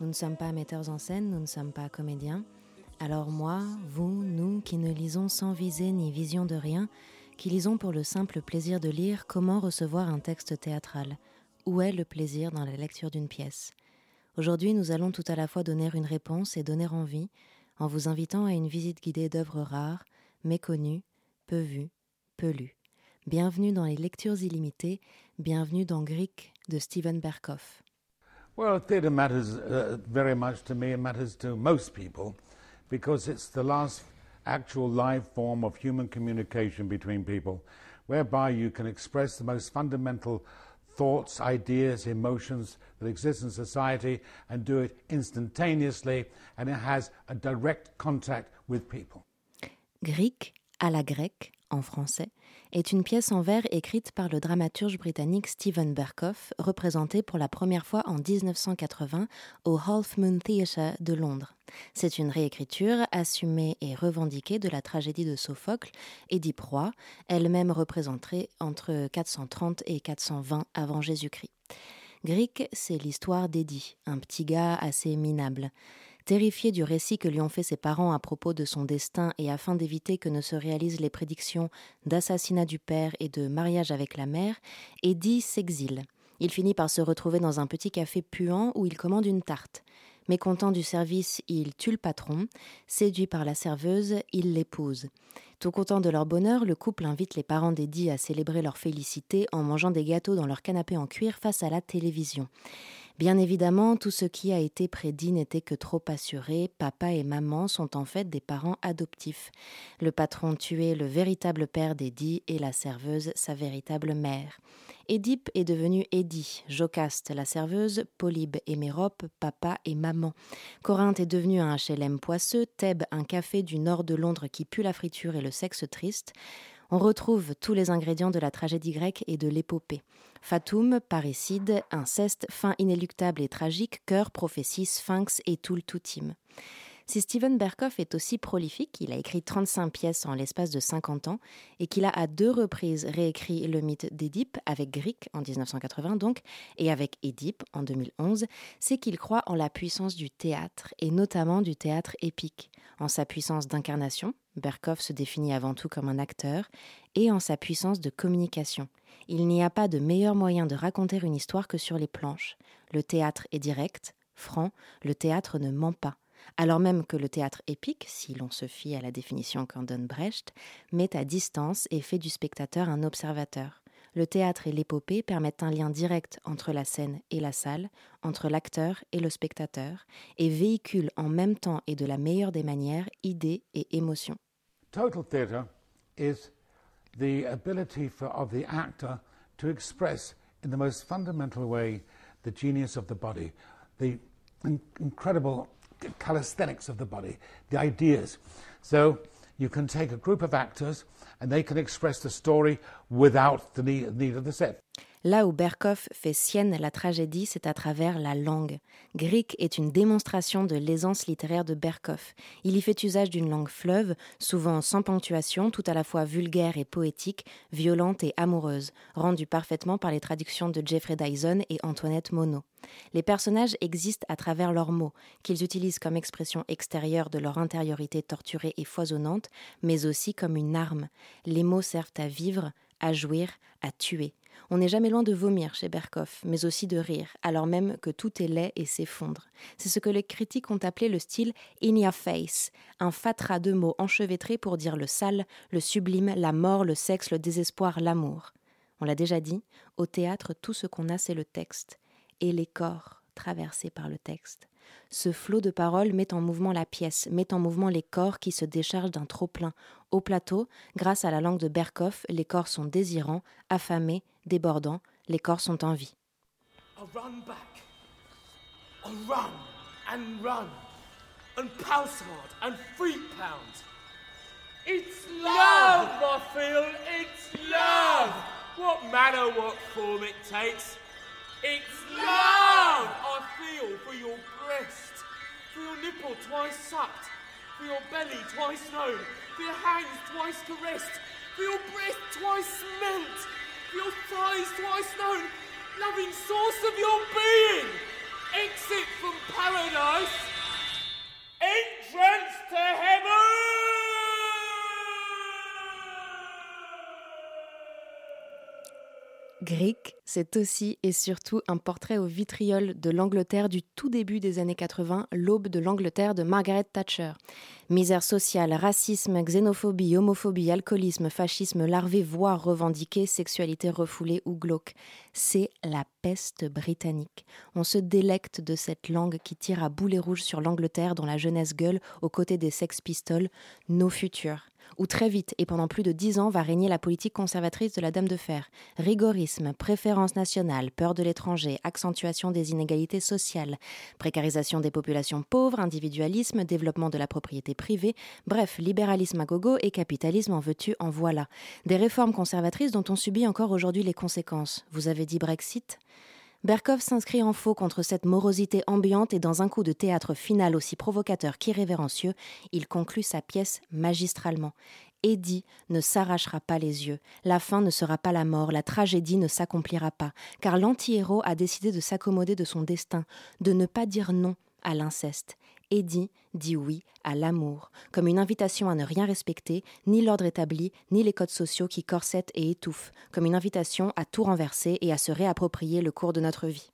Nous ne sommes pas metteurs en scène, nous ne sommes pas comédiens. Alors moi, vous, nous, qui ne lisons sans visée ni vision de rien, qui lisons pour le simple plaisir de lire, comment recevoir un texte théâtral? Où est le plaisir dans la lecture d'une pièce? Aujourd'hui, nous allons tout à la fois donner une réponse et donner envie, en vous invitant à une visite guidée d'œuvres rares, méconnues, peu vues, peu lues. Bienvenue dans les lectures illimitées, bienvenue dans Greek de Steven Berkoff. Well, theatre matters uh, very much to me. It matters to most people because it's the last actual live form of human communication between people, whereby you can express the most fundamental thoughts, ideas, emotions that exist in society and do it instantaneously, and it has a direct contact with people. Greek, à la grecque, en français, est une pièce en vers écrite par le dramaturge britannique Steven Berkoff, représentée pour la première fois en 1980 au Half Moon Theatre de Londres. C'est une réécriture assumée et revendiquée de la tragédie de Sophocle, Édipe roi, elle-même représentée entre 430 et 420 avant Jésus-Christ. Greek, c'est l'histoire d'Eddie, un petit gars assez minable. Terrifié du récit que lui ont fait ses parents à propos de son destin et afin d'éviter que ne se réalisent les prédictions d'assassinat du père et de mariage avec la mère, Eddie s'exile. Il finit par se retrouver dans un petit café puant où il commande une tarte. Mécontent du service, il tue le patron. Séduit par la serveuse, il l'épouse. Tout content de leur bonheur, le couple invite les parents d'Eddie à célébrer leur félicité en mangeant des gâteaux dans leur canapé en cuir face à la télévision. Bien évidemment, tout ce qui a été prédit n'était que trop assuré. Papa et maman sont en fait des parents adoptifs. Le patron tué le véritable père d'Eddie et la serveuse sa véritable mère. Édipe est devenu Eddie, Jocaste la serveuse, Polybe et Mérope, papa et maman. Corinthe est devenu un HLM poisseux, Thèbes un café du nord de Londres qui pue la friture et le sexe triste. On retrouve tous les ingrédients de la tragédie grecque et de l'épopée. Fatoum, parricide, inceste, fin inéluctable et tragique, cœur, prophétie, sphinx et tout le. Si Steven Berkoff est aussi prolifique, il a écrit 35 pièces en l'espace de 50 ans et qu'il a à deux reprises réécrit le mythe d'Édipe avec Grieg en 1980 donc et avec Édipe en 2011, c'est qu'il croit en la puissance du théâtre et notamment du théâtre épique, en sa puissance d'incarnation, Berkoff se définit avant tout comme un acteur, et en sa puissance de communication. Il n'y a pas de meilleur moyen de raconter une histoire que sur les planches. Le théâtre est direct, franc, le théâtre ne ment pas alors même que le théâtre épique, si l'on se fie à la définition qu'en donne Brecht, met à distance et fait du spectateur un observateur. Le théâtre et l'épopée permettent un lien direct entre la scène et la salle, entre l'acteur et le spectateur, et véhiculent en même temps et de la meilleure des manières idées et émotions. Total theatre is the ability for, of the actor to express in the most fundamental way the genius of the body, the in- incredible calisthenics of the body, the ideas. So you can take a group of actors and they can express the story without the need, of the set. Là où Berkoff fait sienne la tragédie, c'est à travers la langue. Grieg est une démonstration de l'aisance littéraire de Berkoff. Il y fait usage d'une langue fleuve, souvent sans ponctuation, tout à la fois vulgaire et poétique, violente et amoureuse, rendue parfaitement par les traductions de Jeffrey Dyson et Antoinette Monod. Les personnages existent à travers leurs mots, qu'ils utilisent comme expression extérieure de leur intériorité torturée et foisonnante, mais aussi comme une arme. Les mots servent à vivre, à jouir, à tuer. On n'est jamais loin de vomir chez Berkoff, mais aussi de rire, alors même que tout est laid et s'effondre. C'est ce que les critiques ont appelé le style in your face, un fatras de mots enchevêtrés pour dire le sale, le sublime, la mort, le sexe, le désespoir, l'amour. On l'a déjà dit, au théâtre, tout ce qu'on a, c'est le texte, et les corps traversés par le texte. Ce flot de paroles met en mouvement la pièce, met en mouvement les corps qui se déchargent d'un trop-plein. Au plateau, grâce à la langue de Berkoff, les corps sont désirants, affamés, débordants, les corps sont en vie. I'll run back. I'll run and run and pounce hard and feet pound. It's love, I feel. It's love. What matter what form it takes. It's love I feel for your breast, for your nipple twice sucked, for your belly twice known, for your hands twice caressed, for your breast twice smelt, your thighs twice known, loving source of your being, exit from paradise, entrance to heaven. Grieg, c'est aussi et surtout un portrait au vitriol de l'Angleterre du tout début des années 80, l'aube de l'Angleterre de Margaret Thatcher. Misère sociale, racisme, xénophobie, homophobie, alcoolisme, fascisme larvé, voire revendiqué, sexualité refoulée ou glauque. C'est la peste britannique. On se délecte de cette langue qui tire à boulet rouge sur l'Angleterre dont la jeunesse gueule aux côtés des Sex Pistols, nos futurs où très vite et pendant plus de dix ans va régner la politique conservatrice de la Dame de Fer. Rigorisme, préférence nationale, peur de l'étranger, accentuation des inégalités sociales, précarisation des populations pauvres, individualisme, développement de la propriété privée, bref, libéralisme à gogo et capitalisme en veux-tu, en voilà. Des réformes conservatrices dont on subit encore aujourd'hui les conséquences. Vous avez dit Brexit? Berkov s'inscrit en faux contre cette morosité ambiante et dans un coup de théâtre final aussi provocateur qu'irrévérencieux, il conclut sa pièce magistralement. Eddie ne s'arrachera pas les yeux, la fin ne sera pas la mort, la tragédie ne s'accomplira pas, car l'anti-héros a décidé de s'accommoder de son destin, de ne pas dire non à l'inceste. Eddie dit oui à l'amour, comme une invitation à ne rien respecter, ni l'ordre établi, ni les codes sociaux qui corsettent et étouffent, comme une invitation à tout renverser et à se réapproprier le cours de notre vie.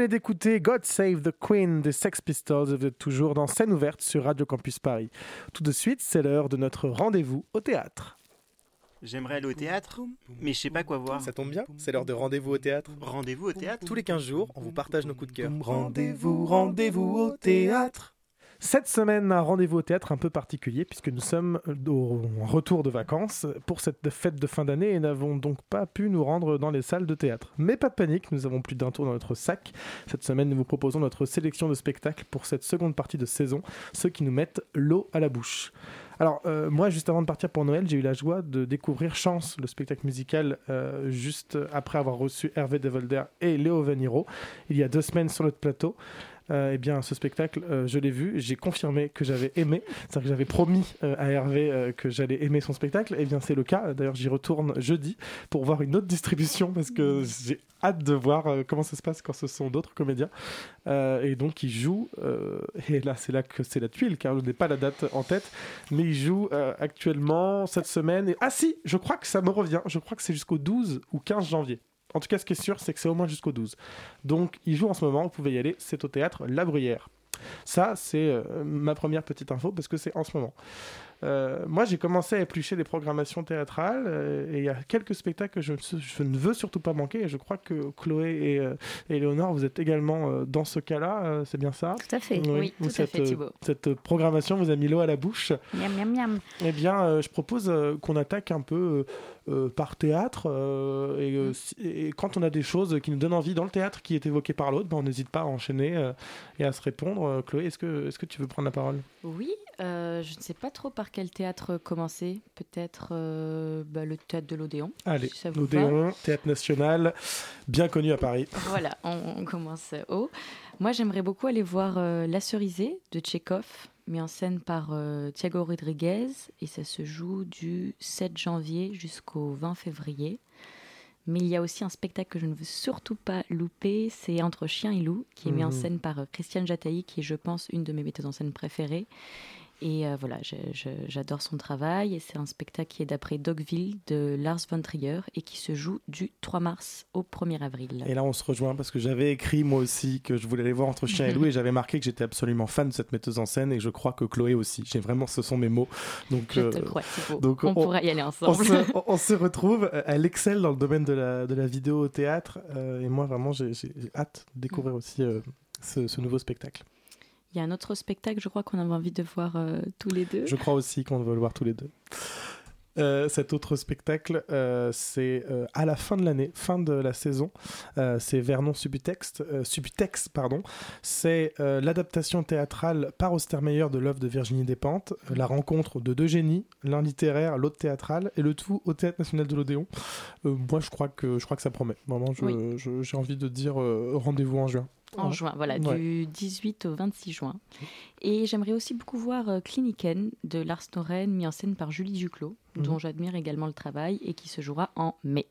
Venez d'écouter God Save the Queen des Sex Pistols. Vous êtes toujours dans scène ouverte sur Radio Campus Paris. Tout de suite, c'est l'heure de notre rendez-vous au théâtre. J'aimerais aller au théâtre, mais je sais pas quoi voir. Ça tombe bien, c'est l'heure de rendez-vous au théâtre. Rendez-vous au théâtre Tous les 15 jours, on vous partage nos coups de cœur. Rendez-vous, rendez-vous au théâtre. Cette semaine, un rendez-vous au théâtre un peu particulier puisque nous sommes au retour de vacances pour cette fête de fin d'année et n'avons donc pas pu nous rendre dans les salles de théâtre. Mais pas de panique, nous avons plus d'un tour dans notre sac. Cette semaine, nous vous proposons notre sélection de spectacles pour cette seconde partie de saison, ceux qui nous mettent l'eau à la bouche. Alors, euh, moi, juste avant de partir pour Noël, j'ai eu la joie de découvrir Chance, le spectacle musical, euh, juste après avoir reçu Hervé Devolder et Léo Vaniro, il y a deux semaines sur notre plateau. Euh, eh bien, ce spectacle, euh, je l'ai vu, j'ai confirmé que j'avais aimé, c'est-à-dire que j'avais promis euh, à Hervé que j'allais aimer son spectacle. Eh bien, c'est le cas. D'ailleurs, j'y retourne jeudi pour voir une autre distribution parce que j'ai hâte de voir comment ça se passe quand ce sont d'autres comédiens. Et donc, il joue, et là, c'est là que c'est la tuile, car je n'ai pas la date en tête, mais il joue actuellement cette semaine. Et... Ah si, je crois que ça me revient, je crois que c'est jusqu'au 12 ou 15 janvier. En tout cas, ce qui est sûr, c'est que c'est au moins jusqu'au 12. Donc, il joue en ce moment, vous pouvez y aller, c'est au théâtre La Bruyère. Ça, c'est euh, ma première petite info parce que c'est en ce moment. Euh, moi, j'ai commencé à éplucher des programmations théâtrales euh, et il y a quelques spectacles que je, je ne veux surtout pas manquer. Et je crois que Chloé et, et Léonore, vous êtes également dans ce cas-là, c'est bien ça? Tout à fait. Oui, Ou tout à cette, fait, Thibaut. Cette programmation vous a mis l'eau à la bouche. Miam, miam, miam. Eh bien, je propose qu'on attaque un peu euh, par théâtre. euh, et, euh, et quand on a des choses qui nous donnent envie dans le théâtre qui est évoqué par l'autre, ben, on n'hésite pas à enchaîner et à se répondre. Chloé, est-ce que, est que tu veux prendre la parole? Oui, je ne sais pas trop par quel théâtre commencer. Peut-être bah, le théâtre de l'Odéon. Allez, si l'Odéon, théâtre national, bien connu à Paris. Voilà, on, on commence haut. Moi, j'aimerais beaucoup aller voir La Cerisée de Tchekhov, mis en scène par euh, Thiago Rodriguez. Et ça se joue du 7 janvier jusqu'au 20 février. Mais il y a aussi un spectacle que je ne veux surtout pas louper, c'est Entre chien et loup, qui est mis en Mhm. scène par euh, Christiane Jataï, qui est, je pense, une de mes metteuses en scène préférées. Et euh, voilà, j'adore son travail. Et c'est un spectacle qui est d'après Dogville de Lars von Trier et qui se joue du 3 mars au 1er avril. Et là, on se rejoint parce que j'avais écrit moi aussi que je voulais aller voir entre chien et loup et j'avais marqué que j'étais absolument fan de cette metteuse en scène et je crois que Chloé aussi. J'ai vraiment, ce sont mes mots. Donc, Je te euh, crois, donc On pourra y aller ensemble. On se, on- on se retrouve. Euh, Elle excelle dans le domaine de la, de la vidéo au théâtre euh, et moi vraiment, j'ai hâte de découvrir aussi euh, ce, ce nouveau spectacle. Il y a un autre spectacle, je crois qu'on avait envie de voir euh, tous les deux. Je crois aussi qu'on va le voir tous les deux. Euh, cet autre spectacle, euh, c'est euh, à la fin de l'année, fin de la saison. C'est Vernon Subutex, Subutex, pardon. C'est l'adaptation théâtrale par Ostermeyer de l'œuvre de Virginie Despentes, la rencontre de deux génies, l'un littéraire, l'autre théâtral, et le tout au Théâtre National de l'Odéon. Moi, je crois que je crois que ça promet. Vraiment, Oui. j'ai envie de dire rendez-vous en juin. En Ouais. juin, voilà, Ouais. du 18 au 26 juin. Et j'aimerais aussi beaucoup voir euh, Kliniken de Lars Noren, mis en scène par Julie Duclos, Mhm. dont j'admire également le travail et qui se jouera en mai.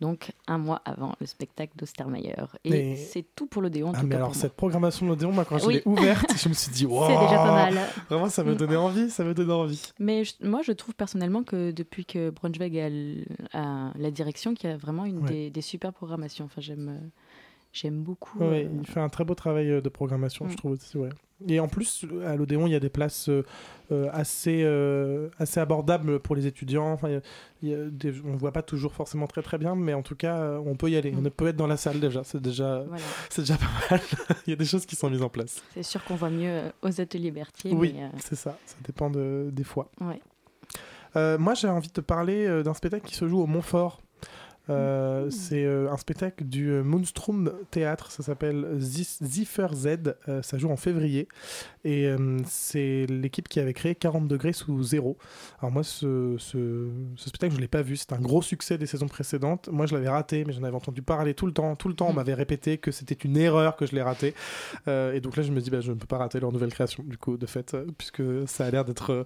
Donc un mois avant le spectacle d'Ostermeyer. Et Mais- c'est tout pour l'Odéon. Ah mais cas alors cette programmation de l'Odéon, moi quand je l'ai ouverte, je me suis dit wow, déjà pas mal. Vraiment ça me Mm. donnait envie, ça me donnait envie. Mais je- moi, je trouve personnellement que depuis que Braunschweig a, la direction, qu'il y a vraiment une Ouais. des, des super programmations. Enfin, j'aime, euh, j'aime beaucoup. Ouais, euh, il fait un très beau travail euh, de programmation, Mm. je trouve aussi. Ouais. Et en plus, à l'Odéon, il y a des places euh, assez, euh, assez abordables pour les étudiants. Enfin, il y a- il y a des- on ne voit pas toujours forcément très très bien, mais en tout cas, on peut y aller. On peut être dans la salle déjà. C'est déjà, Voilà. c'est déjà pas mal. il y a des choses qui sont mises en place. C'est sûr qu'on voit mieux aux ateliers Berthier. Oui, c'est ça. Ça dépend de, des fois. ouais. Moi, j'ai envie de te parler d'un spectacle qui se joue au Montfort. Euh, Mmh. C'est euh, un spectacle du euh, Moonstrom Théâtre, ça s'appelle Ziffer Z, euh, ça joue en février et c'est l'équipe qui avait créé 40 degrés sous zéro. Alors moi ce, ce, ce spectacle je ne l'ai pas vu, c'est un gros succès des saisons précédentes. Moi je l'avais raté mais j'en avais entendu parler tout le temps, tout le temps on m'avait répété que c'était une erreur que je l'ai raté et donc là je me dis bah, je ne peux pas rater leur nouvelle création du coup de fait puisque ça a l'air d'être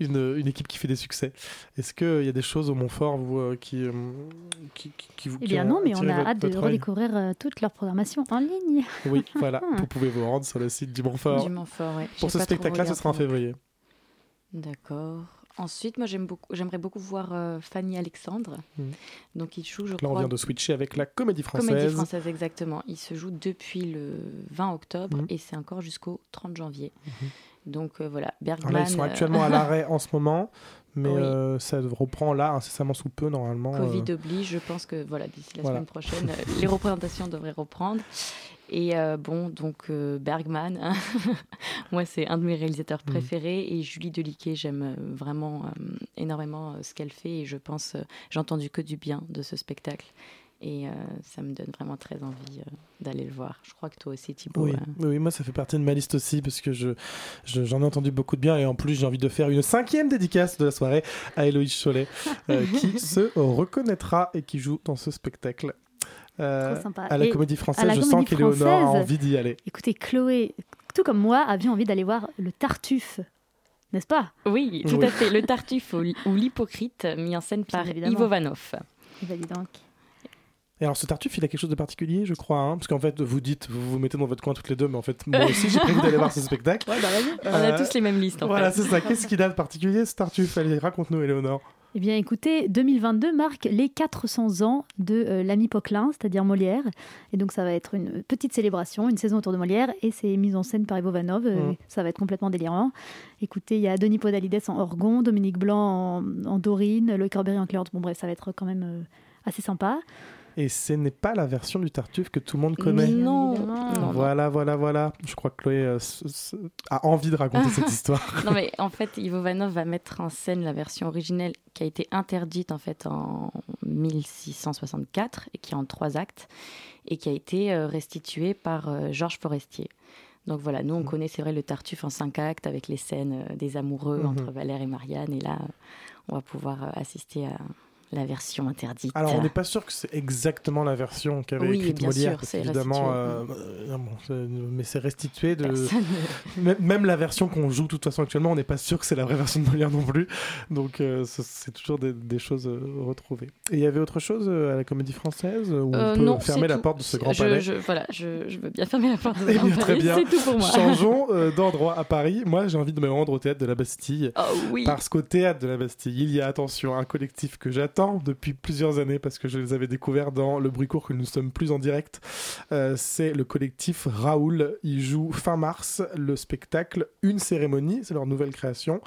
une, une équipe qui fait des succès. Est-ce qu'il y a des choses au Montfort vous, qui, qui, qui, qui vous Eh bien non, mais on a votre- hâte de redécouvrir euh, toute leur programmation en ligne. Oui, voilà, Ah. vous pouvez vous rendre sur le site du Montfort. Du Montfort, ouais. Pour ce spectacle-là, ce sera en février. D'accord. Ensuite, moi, j'aime beaucoup, j'aimerais beaucoup voir euh, Fanny Alexandre. Mhm. Donc, il joue, je Là, crois. on vient de switcher avec la comédie française. Comédie française, exactement. Il se joue depuis le 20 octobre Mhm. et c'est encore jusqu'au 30 janvier. Donc, euh, voilà, Bergman. Alors là, ils sont euh, actuellement à l'arrêt en ce moment, mais Oui. euh, ça reprend là incessamment sous peu normalement. Covid euh, oblige, je pense que voilà, d'ici la Voilà. semaine prochaine, euh, les représentations devraient reprendre. Et euh, bon, donc euh, Bergman, hein, moi c'est un de mes réalisateurs Mhm. préférés et Julie Deliquet, j'aime euh, vraiment euh, énormément euh, ce qu'elle fait et je pense, euh, j'ai entendu que du bien de ce spectacle et euh, ça me donne vraiment très envie euh, d'aller le voir. Je crois que toi aussi Thibaut. Oui, euh, oui, oui, moi ça fait partie de ma liste aussi parce que je, je- j'en ai entendu beaucoup de bien et en plus j'ai envie de faire une cinquième dédicace de la soirée à Héloïse Cholet euh, qui se reconnaîtra et qui joue dans ce spectacle. Euh, Trop sympa. À la Et comédie française, la je sens Comédie qu'Éléonore a envie d'y aller. Écoutez, Chloé, tout comme moi, avions envie d'aller voir le Tartuffe, n'est-ce pas? Oui, tout Oui. à fait. Le Tartuffe ou, l'Hypocrite, mis en scène par. Ivo Vanov. Eh ben, dis donc. Et alors ce Tartuffe, il a quelque chose de particulier, je crois, hein, parce qu'en fait vous dites, vous vous mettez dans votre coin toutes les deux, mais en fait moi aussi j'ai prévu d'aller voir ce spectacle. Ouais, bah. On a Euh, tous les mêmes listes en Voilà, fait. c'est ça. Qu'est-ce qu'il a de particulier ce Tartuffe? Allez, raconte-nous, Éléonore. Eh bien, écoutez, 2022 marque les 400 ans de euh, l'ami Poquelin, c'est-à-dire Molière. Et donc, ça va être une petite célébration, une saison autour de Molière. Et c'est mis en scène par Ivo Vanov. euh, Mhm. Ça va être complètement délirant. Écoutez, il y a Denis Podalides en Orgon, Dominique Blanc en, en Dorine, Loïc Corberry en Cléante. Bon, bref, ça va être quand même euh, assez sympa. Et ce n'est pas la version du Tartuffe que tout le monde connaît. Non, non, non. Voilà, voilà, voilà. Je crois que Chloé euh, s- s- a envie de raconter cette histoire. Non mais en fait, Ivo Vanov va mettre en scène la version originelle qui a été interdite en fait en 1664 et qui est en trois actes et qui a été euh, restituée par euh, Georges Forestier. Donc voilà, nous on connaît c'est vrai le Tartuffe en cinq actes avec les scènes euh, des amoureux Mhm. entre Valère et Marianne et là on va pouvoir euh, assister à la version interdite. Alors, on n'est pas sûr que c'est exactement la version qu'avait Oui, écrite bien Molière, sûr, restitué. euh, euh, bon, mais c'est restitué de. Même- la version qu'on joue de toute façon actuellement, on n'est pas sûr que c'est la vraie version de Molière non plus. Donc, euh, c'est toujours des, des choses retrouvées. Et il y avait autre chose à la comédie française où on peut non, fermer la tout. porte de ce grand Je- palais je- voilà, je, je veux bien fermer la porte de ce Eh grand palais, bien. c'est tout pour moi. Changeons d'endroit à Paris. Moi, j'ai envie de me rendre au théâtre de la Bastille. Oh oui. Parce qu'au théâtre de la Bastille, il y a, attention, un collectif que j'attends depuis plusieurs années parce que je les avais découverts dans le bruit court que nous ne sommes plus en direct. Euh, c'est le collectif Raoul. Ils jouent fin mars le spectacle Une cérémonie. C'est leur nouvelle création.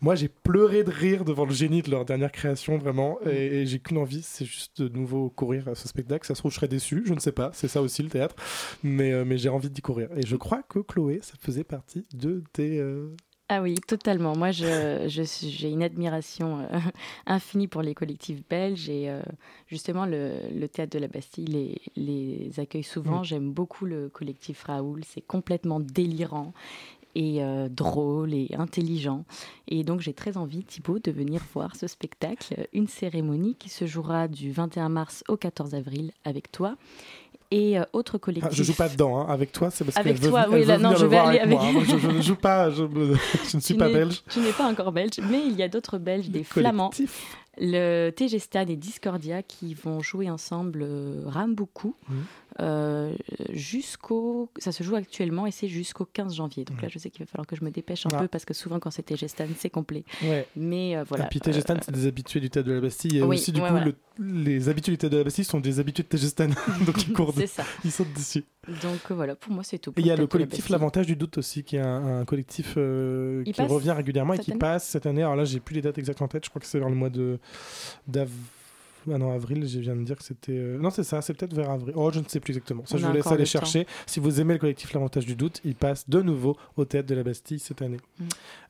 Moi, j'ai pleuré de rire devant le génie de leur dernière création, vraiment. Et, et j'ai qu'une envie, c'est juste de nouveau courir à ce spectacle. Ça se trouve, je serais déçu. Je ne sais pas. C'est ça aussi le théâtre. Mais, euh, mais j'ai envie d'y courir. Et je crois que Chloé, ça faisait partie de tes. euh, Ah oui, totalement. Moi, je, je suis- j'ai une admiration euh, infinie pour les collectifs belges et euh, justement le, le théâtre de la Bastille les, les accueille souvent. Mm. J'aime beaucoup le collectif Raoul. C'est complètement délirant et euh, drôle et intelligent. Et donc j'ai très envie, Thibaut, de venir voir ce spectacle, une cérémonie qui se jouera du 21 mars au 14 avril avec toi. Et euh, autre collectif. Ah, je joue pas dedans, hein. avec toi, c'est parce Avec qu'elle veut, toi, oui, là, non, je vais aller avec moi. avec- hein. Moi, je, ne joue pas, je, ne suis Tu pas belge. Tu n'es pas encore belge, mais il y a d'autres Belges, des Flamands, le TG et Discordia qui vont jouer ensemble euh, Rambuku Mhm. Euh, jusqu'au. Ça se joue actuellement et c'est jusqu'au 15 janvier. Donc là, je sais qu'il va falloir que je me dépêche un Ah. peu parce que souvent, quand c'est TG Stan, c'est complet. Ouais. Mais euh, voilà. Et puis TG Stan, c'est des habitués du théâtre de la Bastille. Et Oui, aussi, du ouais, coup, voilà. le- les habitués du théâtre de la Bastille sont des habitués de TG Stan. Donc ils courent, de- C'est ça. ils sautent dessus. Donc euh, voilà, pour moi, c'est tout. Et il y a le collectif. L'Avantage du Doute aussi, qui est un, un collectif euh, qui passe revient régulièrement et qui année passe cette année. Alors là, j'ai plus les dates exactes en tête. Je crois que c'est vers le mois de d'av- Ah non, avril, je viens de dire que c'était. euh, Non, c'est ça, c'est peut-être vers avril. Oh, je ne sais plus exactement. Ça, On je vous laisse aller temps. chercher. Si vous aimez le collectif L'Avantage du Doute, il passe de nouveau au théâtre de la Bastille cette année. Mm.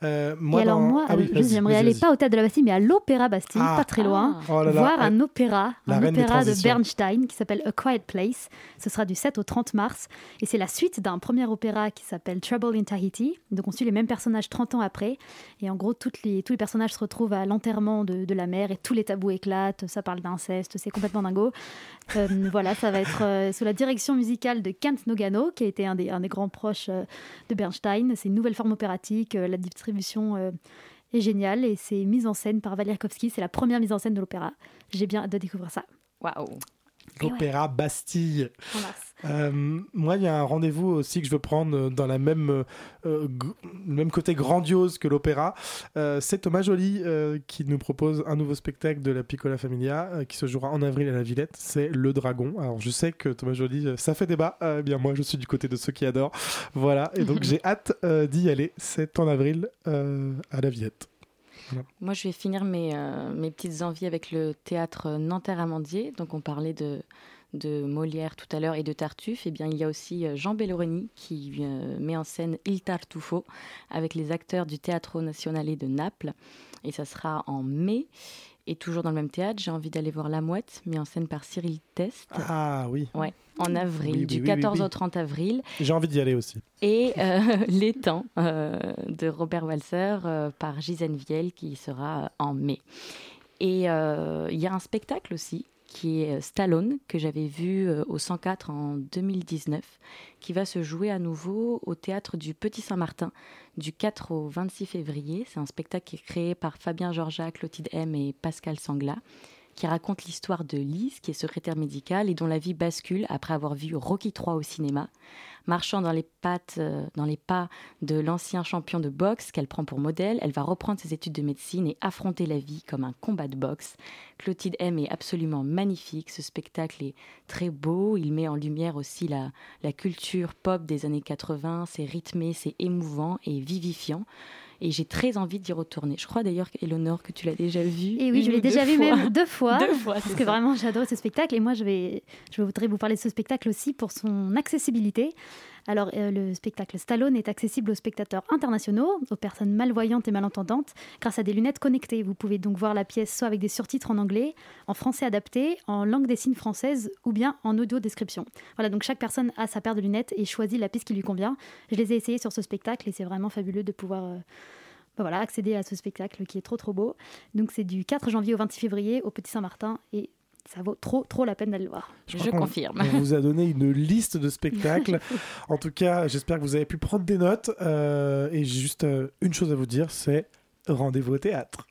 Euh, et alors dans- moi, Ah oui, euh, j'aimerais aller pas au théâtre de la Bastille, mais à l'Opéra Bastille, Ah. pas très loin, Oh là là, voir euh, un opéra, la un opéra de. Bernstein qui s'appelle A Quiet Place. Ce sera du 7 au 30 mars et c'est la suite d'un premier opéra qui s'appelle Trouble in Tahiti. Donc on suit les mêmes personnages 30 ans après et en gros toutes les, tous les personnages se retrouvent à l'enterrement de, de la mère et tous les tabous éclatent. Ça parle d'inceste, c'est complètement dingo. Euh, voilà, ça va être euh, sous la direction musicale de Kent Nogano qui a été un des, un des grands proches euh, de Bernstein. C'est une nouvelle forme opératique, euh, la distribution euh, est géniale et c'est mise en scène par Valery Kowski. C'est la première mise en scène de l'opéra. J'ai bien hâte de découvrir ça. Waouh L'opéra Bastille. En mars. Euh, moi, il y a un rendez-vous aussi que je veux prendre euh, dans la même, euh, le même côté grandiose que l'opéra. Euh, c'est Thomas Joly qui nous propose un nouveau spectacle de la Piccola Familia qui se jouera en avril à la Villette. C'est Le Dragon. Alors, je sais que Thomas Joly, ça fait débat. Eh bien, moi, je suis du côté de ceux qui adorent. Voilà. Et donc, j'ai hâte d'y aller. C'est en avril à la Villette. Moi, je vais finir mes, euh, mes petites envies avec le théâtre Nanterre-Amandier. Donc, on parlait de, de Molière tout à l'heure et de Tartuffe. Et bien, il y a aussi euh, Jean Belloroni qui euh, met en scène Il Tartufo avec les acteurs du Teatro Nazionale de Naples. Et ça sera en mai. Et toujours dans le même théâtre, j'ai envie d'aller voir La Mouette, mis en scène par Cyril Test. Ah oui. Ouais, en avril, Oui, du oui, oui, 14 oui. au 30 avril. J'ai envie d'y aller aussi. Et euh, L'étang euh, de Robert Walser par Gisèle Viel qui sera en mai. Et il y a un spectacle aussi qui est euh, Stallone, que j'avais vu euh, au 104 en 2019, qui va se jouer à nouveau au théâtre du Petit Saint-Martin du 4 au 26 février. C'est un spectacle qui est créé par Fabien Georgia, Clotilde M et Pascal Sangla qui raconte l'histoire de Lise, qui est secrétaire médicale et dont la vie bascule après avoir vu Rocky III au cinéma. Marchant dans les, pattes, euh, dans les pas de l'ancien champion de boxe qu'elle prend pour modèle, elle va reprendre ses études de médecine et affronter la vie comme un combat de boxe. Clotilde M est absolument magnifique. Ce spectacle est très beau. Il met en lumière aussi la, la culture pop des années 80. C'est rythmé, c'est émouvant et vivifiant. Et j'ai très envie d'y retourner. Je crois d'ailleurs, Eleonore, que tu l'as déjà vu. Et oui, je l'ai déjà vu même deux fois. Deux fois, parce que ça. vraiment, j'ai adoré ce spectacle. Et moi, je, vais, je voudrais vous parler de ce spectacle aussi pour son accessibilité. Alors, euh, le spectacle Stallone est accessible aux spectateurs internationaux, aux personnes malvoyantes et malentendantes, grâce à des lunettes connectées. Vous pouvez donc voir la pièce soit avec des surtitres en anglais, en français adapté, en langue des signes française ou bien en audio description. Voilà, donc chaque personne a sa paire de lunettes et choisit la piste qui lui convient. Je les ai essayées sur ce spectacle et c'est vraiment fabuleux de pouvoir euh, ben voilà, accéder à ce spectacle qui est trop trop beau. Donc c'est du 4 janvier au 26 février au Petit Saint-Martin et ça vaut trop trop la peine d'aller le voir. crois qu'on- On vous a donné une liste de spectacles. en tout cas, j'espère que vous avez pu prendre des notes. euh, et j'ai juste euh, une chose à vous dire, c'est rendez-vous au théâtre.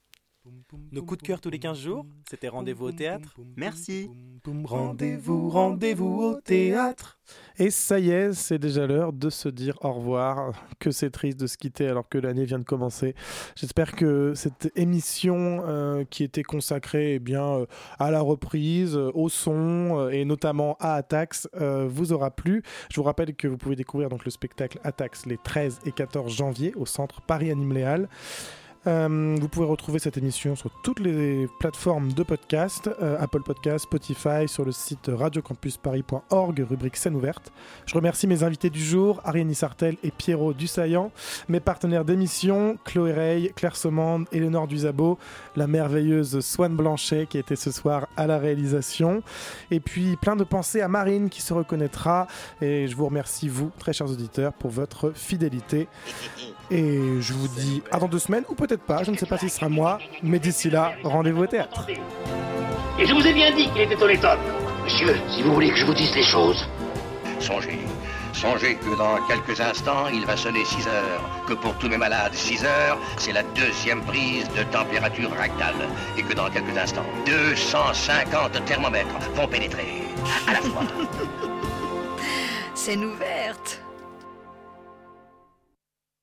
Nos coups de cœur tous les 15 jours, c'était rendez-vous au théâtre. Merci. Rendez-vous, rendez-vous au théâtre. Et ça y est, c'est déjà l'heure de se dire au revoir. Que c'est triste de se quitter alors que l'année vient de commencer. J'espère que cette émission euh, qui était consacrée eh bien, euh, à la reprise, euh, au son euh, et notamment à Atax euh, vous aura plu. Je vous rappelle que vous pouvez découvrir donc, le spectacle Atax les 13 et 14 janvier au centre Paris Anime Léal. Euh, vous pouvez retrouver cette émission sur toutes les plateformes de podcast, euh, Apple Podcast, Spotify, sur le site radiocampusparis.org, rubrique scène ouverte. Je remercie mes invités du jour, Ariane Sartel et Pierrot Dussaillant, mes partenaires d'émission, Chloé Rey, Claire Somande, Éléonore Duzabo, la merveilleuse Swan Blanchet qui était ce soir à la réalisation, et puis plein de pensées à Marine qui se reconnaîtra, et je vous remercie vous, très chers auditeurs, pour votre fidélité. Et je vous dis à dans deux semaines, ou peut-être pas, je ne sais pas si ce sera moi, mais d'ici là, rendez-vous au théâtre. Et je vous ai bien dit qu'il était honnête homme. Monsieur, si vous voulez que je vous dise les choses. Songez, songez que dans quelques instants, il va sonner 6 heures, que pour tous mes malades, 6 heures, c'est la deuxième prise de température rectale, et que dans quelques instants, 250 thermomètres vont pénétrer à la fois. Scène ouverte.